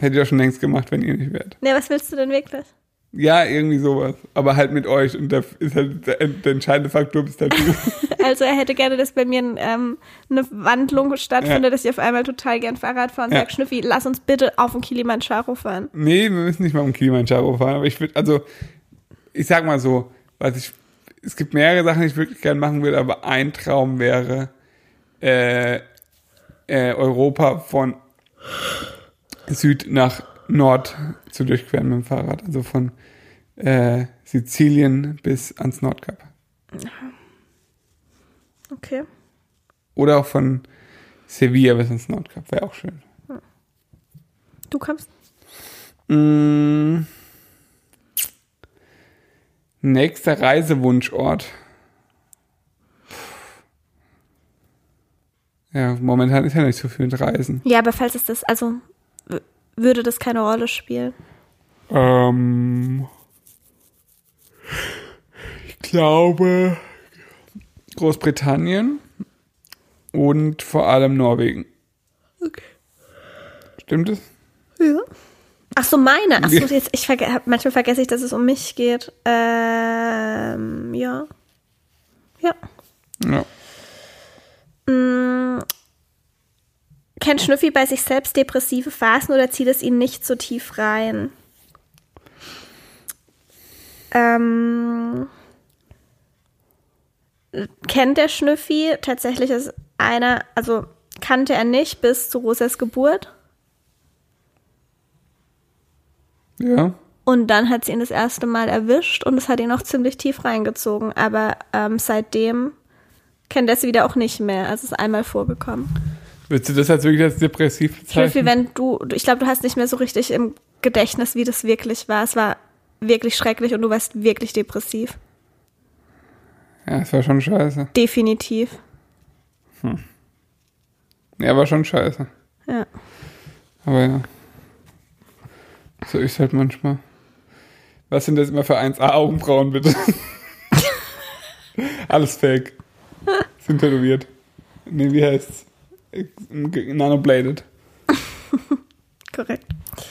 Hätte ich auch schon längst gemacht, wenn ihr nicht wärt. Ne, was willst du denn wirklich? Ja, irgendwie sowas. Aber halt mit euch. Und da ist halt der, der entscheidende Faktor bist halt du. Also er hätte gerne, dass bei mir ähm, eine Wandlung stattfindet, Ja. dass ich auf einmal total gern Fahrrad fahre und Ja. sag, Schnüffi, lass uns bitte auf den Kilimanjaro fahren. nee, wir müssen nicht mal um Kilimanjaro fahren. Aber ich würde, also, ich sag mal so, was ich, es gibt mehrere Sachen, die ich wirklich gerne machen würde, aber ein Traum wäre, äh, äh, Europa von Süd nach Nord zu durchqueren mit dem Fahrrad. Also von äh, Sizilien bis ans Nordkap. Okay. Oder auch von Sevilla bis ans Nordkap. Wäre auch schön. Du kommst. Mm. Nächster Reisewunschort. Ja, momentan ist ja nicht so viel mit Reisen. Ja, aber falls es das, also würde das keine Rolle spielen. Ähm, ich glaube Großbritannien und vor allem Norwegen. Okay. Stimmt es? Ja. Ach so, meine. Ach so, jetzt, ich verge manchmal vergesse ich, dass es um mich geht. Ähm, ja. Ja. Ja. Mm. Kennt Schnüffi bei sich selbst depressive Phasen oder zieht es ihn nicht so tief rein? Ähm, kennt der Schnüffi tatsächlich ist einer, also kannte er nicht bis zu Rosas Geburt Ja. und dann hat sie ihn das erste Mal erwischt und es hat ihn auch ziemlich tief reingezogen, aber ähm, seitdem kennt er es wieder auch nicht mehr, also es ist einmal vorgekommen. Willst du das jetzt wirklich als depressiv bezeichnen? wenn du, ich glaube, du hast nicht mehr so richtig im Gedächtnis, wie das wirklich war. Es war wirklich schrecklich und du warst wirklich depressiv. Ja, es war schon scheiße. Definitiv. Ja, war schon scheiße. Ja. Aber ja. So ist halt manchmal. Was sind das immer für 1A-Augenbrauen, bitte? Alles fake. Sind tätowiert. Nee, wie heißt's? Nanobladed. Korrekt.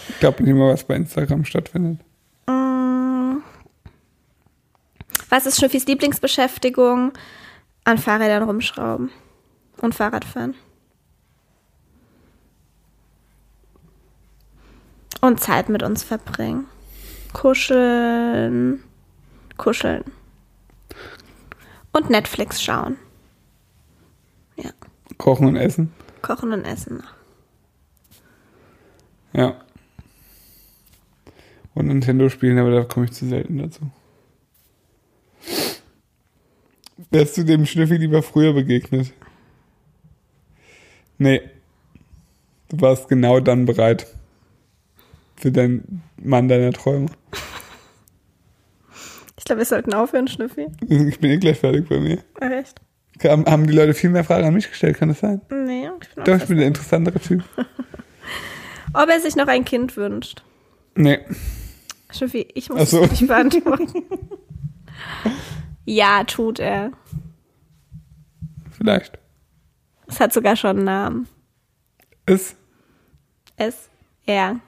Ich glaube nicht mal, was bei Instagram stattfindet. Mm. Was ist Schnüffis Lieblingsbeschäftigung? An Fahrrädern rumschrauben und Fahrradfahren. Und Zeit mit uns verbringen. Kuscheln. Kuscheln. Und Netflix schauen. Ja. Kochen und essen. Kochen und essen. Ja. Und Nintendo spielen, aber da komme ich zu selten dazu. Wärst du dem Schnüffi lieber früher begegnet? Nee. Du warst genau dann bereit. Für deinen Mann deiner Träume. Ich glaube, wir sollten aufhören, Schnüffi. Ich bin eh gleich fertig bei mir. Echt? Haben die Leute viel mehr Fragen an mich gestellt, kann das sein? Nee, ich bin auch Doch, ich bin der interessantere Typ. Ob er sich noch ein Kind wünscht. Nee. Schnüffi, ich muss so. es nicht beantworten. ja, tut er. Vielleicht. Es hat sogar schon einen Namen. Ist. S. R.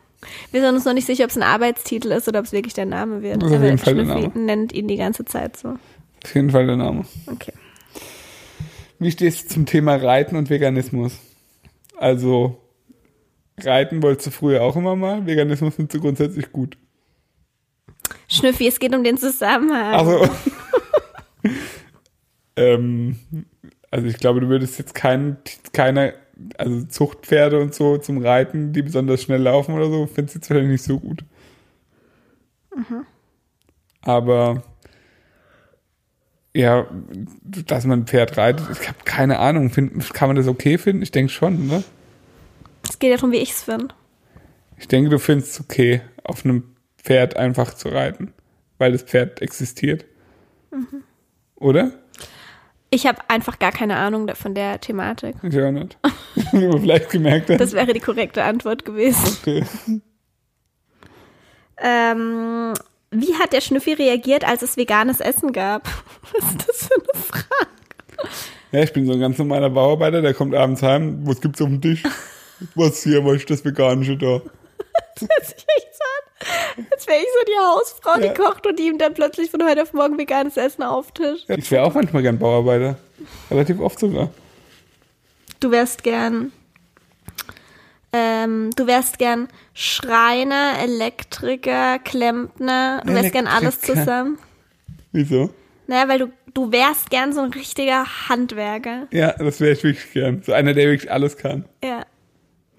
Wir sind uns noch nicht sicher, ob es ein Arbeitstitel ist oder ob es wirklich der Name wird. Ist auf Aber jeden Fall der Schnüffi Name. nennt ihn die ganze Zeit so. Auf jeden Fall der Name. Okay. Wie stehst du zum Thema Reiten und Veganismus? Also, Reiten wolltest du früher auch immer mal, Veganismus findest du grundsätzlich gut. Schnüffi, es geht um den Zusammenhang. Also, ähm, also ich glaube, du würdest jetzt kein, keine, also Zuchtpferde und so zum Reiten, die besonders schnell laufen oder so, findest du jetzt wahrscheinlich nicht so gut. Aber ja, dass man ein Pferd reitet, ich habe keine Ahnung. Find, kann man das okay finden? Ich denke schon, ne? es geht ja darum, wie ich es finde. Ich denke, du findest es okay, auf einem Pferd einfach zu reiten, weil das Pferd existiert. Oder? Ich habe einfach gar keine Ahnung von der Thematik. Ich auch nicht. Aber vielleicht gemerkt hast. Das wäre die korrekte Antwort gewesen. Okay. Ähm, wie hat der Schnüffi reagiert, als es veganes Essen gab? Was ist das für eine Frage? Ja, ich bin so ein ganz normaler Bauarbeiter, der kommt abends heim. Was gibt's auf dem Tisch? Was hier, was ist das Veganische da? Das hört sich echt als wäre ich so die Hausfrau, Ja. die kocht und die ihm dann plötzlich von heute auf morgen veganes Essen auftischt. Ja, ich wäre auch manchmal gern Bauarbeiter. Relativ oft sogar. Du wärst gern, ähm, du wärst gern Schreiner, Elektriker, Klempner, du wärst gern alles Elektriker. zusammen. Wieso? Naja, weil du, du wärst gern so ein richtiger Handwerker. Ja, das wäre ich wirklich gern. So einer, der wirklich alles kann. Ja.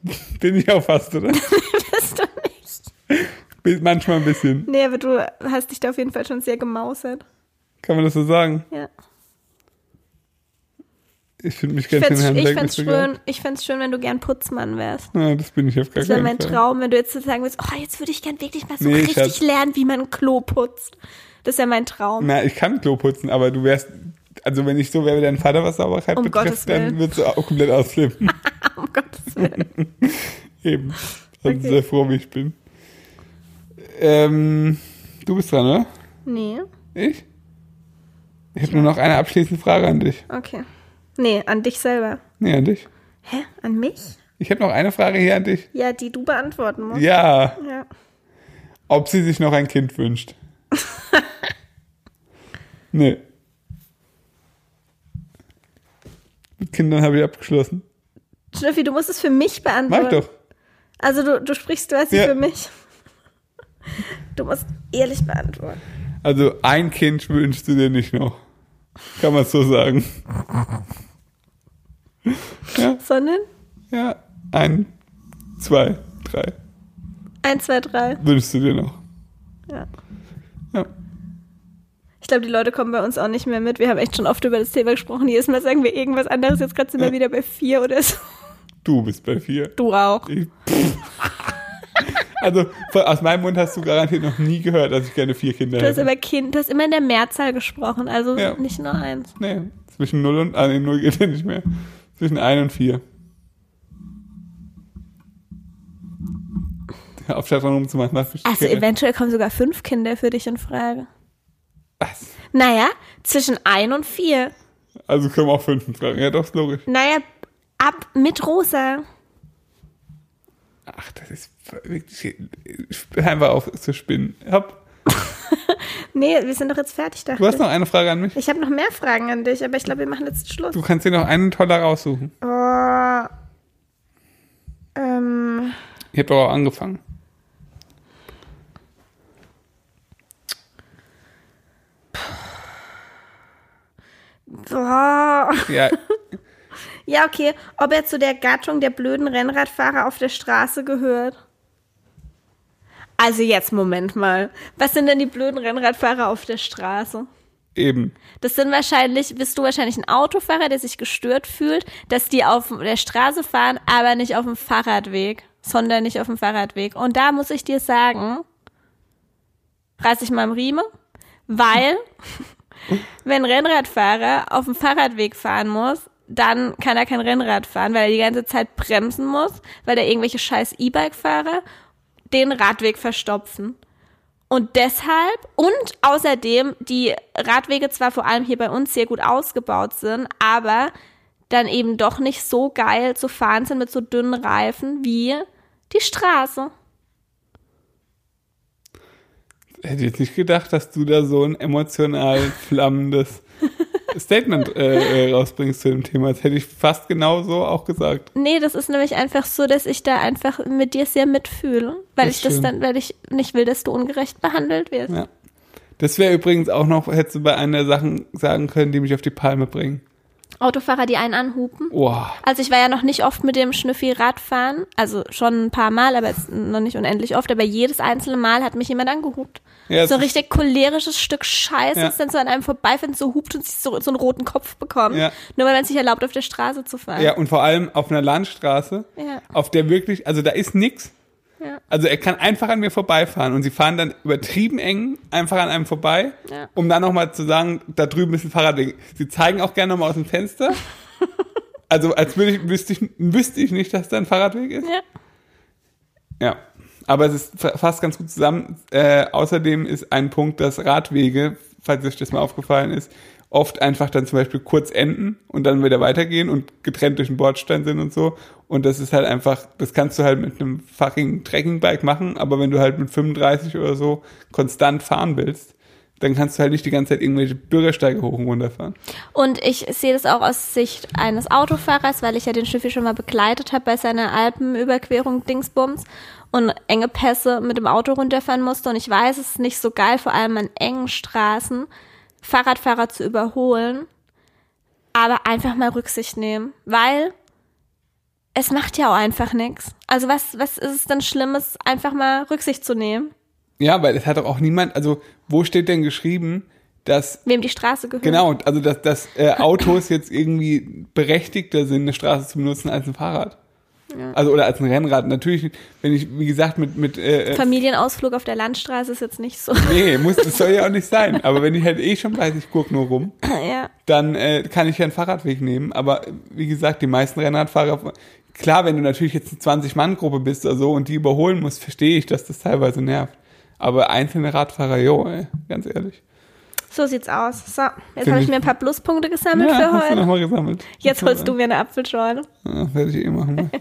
Bin ich auch fast, oder? Bist du nicht? Manchmal ein bisschen. Nee, aber du hast dich da auf jeden Fall schon sehr gemausert. Kann man das so sagen? Ja. Ich finde mich Ich ganz schön ich, fänd's sogar. schön, ich schön, wenn du gern Putzmann wärst. Ja, das bin ich auf gar Das wäre keinen mein Fall. Traum, wenn du jetzt so sagen willst, oh, jetzt würde ich gern wirklich mal so Nee, richtig Schatz. lernen, wie man ein Klo putzt. Das wäre mein Traum. Na, ich kann Klo putzen, aber du wärst, also wenn ich so wäre wie dein Vater, was Sauberkeit Um betrifft, dann würdest du auch komplett ausflippen. um Gottes Willen. Eben. Also Okay. sehr froh, wie ich bin. Ähm, du bist dran, oder? Nee, Ich? Ich habe nur noch eine abschließende Frage an dich. okay. Nee, an dich selber. Nee, an dich. Hä? An mich? Ich habe noch eine Frage hier an dich. Ja, die du beantworten musst. Ja, Ja. ob sie sich noch ein Kind wünscht. nee. Mit Kindern habe ich abgeschlossen. Schnüffi, du musst es für mich beantworten. Mach ich doch. Also du, du sprichst quasi Ja. für mich. Du musst ehrlich beantworten. Also ein Kind wünschst du dir nicht noch. Kann man so sagen. Sondern? Ja, ein, zwei, drei. Eins, zwei, drei. Wünschst du dir noch. Ja. Ja. Ich glaube, die Leute kommen bei uns auch nicht mehr mit. Wir haben echt schon oft über das Thema gesprochen. Jedes Mal sagen wir irgendwas anderes. Jetzt gerade sind wir Ja. wieder bei vier oder so. Du bist bei vier. Du auch. Ich, also von, aus meinem Mund hast du garantiert noch nie gehört, dass ich gerne vier Kinder Du hast hätte. aber Kind, du hast immer in der Mehrzahl gesprochen, also Ja. nicht nur eins. Nee, zwischen 0 und, ah, nee, 0 geht ja nicht mehr. Zwischen 1 und 4. Ja, auf Chatron rumzumachen, Also eventuell kommen sogar fünf Kinder für dich in Frage. Was? Naja, zwischen ein und vier. Also können auch fünf in Frage. Ja, doch, ist logisch. Naja, ab mit Rosa. Ach, das ist wirklich. Äh, einfach auf zu spinnen. Hopp. nee, wir sind doch jetzt fertig. Dachte. Du hast noch eine Frage an mich. Ich habe noch mehr Fragen an dich, aber ich glaube, wir machen jetzt Schluss. Du kannst dir noch einen toller raussuchen. Oh. Ähm. Ich habe doch auch angefangen. Boah. Ja. Ja, okay. Ob er zu der Gattung der blöden Rennradfahrer auf der Straße gehört? Also jetzt, Moment mal. Was sind denn die blöden Rennradfahrer auf der Straße? eben. Das sind wahrscheinlich, bist du wahrscheinlich ein Autofahrer, der sich gestört fühlt, dass die auf der Straße fahren, aber nicht auf dem Fahrradweg, sondern nicht auf dem Fahrradweg. Und da muss ich dir sagen, reiß ich mal am Riemen, weil wenn ein Rennradfahrer auf dem Fahrradweg fahren muss, dann kann er kein Rennrad fahren, weil er die ganze Zeit bremsen muss, weil er irgendwelche scheiß E-Bike-Fahrer den Radweg verstopfen. Und deshalb und außerdem die Radwege zwar vor allem hier bei uns sehr gut ausgebaut sind, aber dann eben doch nicht so geil zu fahren sind mit so dünnen Reifen wie die Straße. Hätte jetzt nicht gedacht, dass du da so ein emotional flammendes Statement äh, äh, rausbringst zu dem Thema. Das hätte ich fast genauso auch gesagt. Nee, das ist nämlich einfach so, dass ich da einfach mit dir sehr mitfühle, weil Das ich das schön. dann, weil ich nicht will, dass du ungerecht behandelt wirst. Ja. Das wäre übrigens auch noch, hättest du bei einer der Sachen sagen können, die mich auf die Palme bringen. Autofahrer, die einen anhupen. Oh, Also ich war ja noch nicht oft mit dem Schnüffi Radfahren, also schon ein paar Mal, aber jetzt noch nicht unendlich oft, aber jedes einzelne Mal hat mich jemand angehupt. Ja, so ein richtig cholerisches Stück Scheiße, Ja. das dann so an einem vorbeifährt, so hupt und sich so, so einen roten Kopf bekommt. Ja. Nur weil man sich erlaubt, auf der Straße zu fahren. ja, und vor allem auf einer Landstraße, Ja. auf der wirklich, also da ist nix. Ja. Also er kann einfach an mir vorbeifahren und sie fahren dann übertrieben eng einfach an einem vorbei, Ja. um dann nochmal zu sagen, da drüben ist ein Fahrradweg. Sie zeigen auch gerne nochmal aus dem Fenster. Also als würde ich, wüsste ich, wüsste ich nicht, dass da ein Fahrradweg ist. Ja. Ja, aber es ist fa- fast ganz gut zusammen. Äh, außerdem ist ein Punkt, dass Radwege, falls euch das mal aufgefallen ist, oft einfach dann zum Beispiel kurz enden und dann wieder weitergehen und getrennt durch den Bordstein sind und so. Und das ist halt einfach, das kannst du halt mit einem fucking Trekkingbike machen, aber wenn du halt mit 35 oder so konstant fahren willst, dann kannst du halt nicht die ganze Zeit irgendwelche Bürgersteige hoch und runter fahren. Und ich sehe das auch aus Sicht eines Autofahrers, weil ich ja den Schnüffi schon mal begleitet habe bei seiner Alpenüberquerung Dingsbums und enge Pässe mit dem Auto runterfahren musste. Und ich weiß, es ist nicht so geil, vor allem an engen Straßen, Fahrradfahrer zu überholen. Aber einfach mal Rücksicht nehmen, weil es macht ja auch einfach nichts. Also was, was ist es denn Schlimmes, einfach mal Rücksicht zu nehmen, Ja, weil es hat doch auch niemand, also wo steht denn geschrieben, dass wem die Straße gehört? Genau, also dass, dass äh, Autos jetzt irgendwie berechtigter sind, eine Straße zu benutzen als ein Fahrrad. Also oder als ein Rennrad. Natürlich, wenn ich, wie gesagt, mit, mit äh, äh, Familienausflug auf der Landstraße ist jetzt nicht so. Nee, muss, das soll ja auch nicht sein. Aber wenn ich halt eh schon weiß, ich guck nur rum, ja. dann äh, kann ich ja einen Fahrradweg nehmen. Aber wie gesagt, die meisten Rennradfahrer, klar, wenn du natürlich jetzt eine 20-Mann-Gruppe bist oder so und die überholen musst, verstehe ich, dass das teilweise nervt. Aber einzelne Radfahrer, jo, ey, ganz ehrlich. So sieht's aus. So, jetzt habe ich mir ein paar Pluspunkte gesammelt Ja, für hast du heute. nochmal gesammelt. Jetzt holst du mir eine Apfelschorle. Ja, werde ich eh machen. Ne?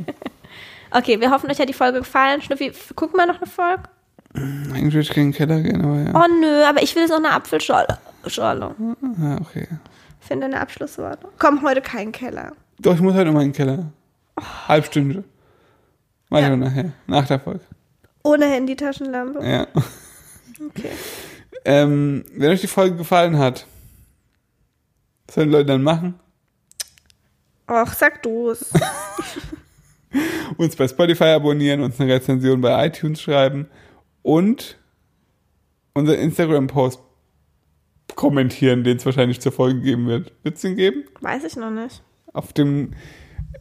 Okay, wir hoffen, euch hat die Folge gefallen. Schnüffi, gucken wir noch eine Folge? Eigentlich würde ich gerne in den Keller gehen, aber ja. Oh nö, aber ich will jetzt noch eine Apfelschorle. Schorle. Ja, okay. Finde eine Abschlussworte. Komm, heute kein Keller. Doch, ich muss heute noch mal in den Keller. Halbstunde. Mach Ja. nachher. Nach der Folge. Ohne Handy-Taschenlampe. Ja. Okay. Ähm, wenn euch die Folge gefallen hat, was sollen die Leute dann machen? Och, sag du's. Uns bei Spotify abonnieren, uns eine Rezension bei iTunes schreiben und unser Instagram-Post kommentieren, den es wahrscheinlich zur Folge geben wird. Wird es den geben? Weiß ich noch nicht. Auf dem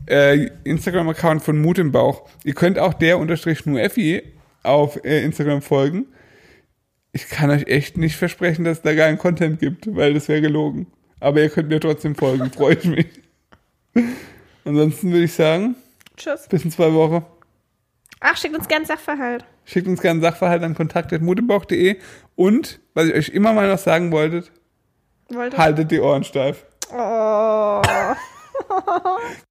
äh, Instagram-Account von Mut im Bauch. Ihr könnt auch der unterstrich nur Effi auf äh, Instagram folgen. Ich kann euch echt nicht versprechen, dass es da geilen Content gibt, weil das wäre gelogen. Aber ihr könnt mir trotzdem folgen, freue ich mich. Ansonsten würde ich sagen, Tschüss. bis in zwei Wochen. Ach, schickt uns gern Sachverhalt. Schickt uns gerne Sachverhalt an kontakt.mutebauch.de und, was ich euch immer mal noch sagen wolltet, Wollt ihr? haltet die Ohren steif. Oh.